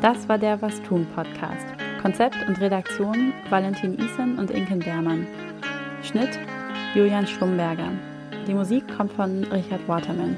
Das war der Was tun Podcast. Konzept und Redaktion Valentin Isen und Inken Bermann. Schnitt Julian Schlumberger. Die Musik kommt von Richard Waterman.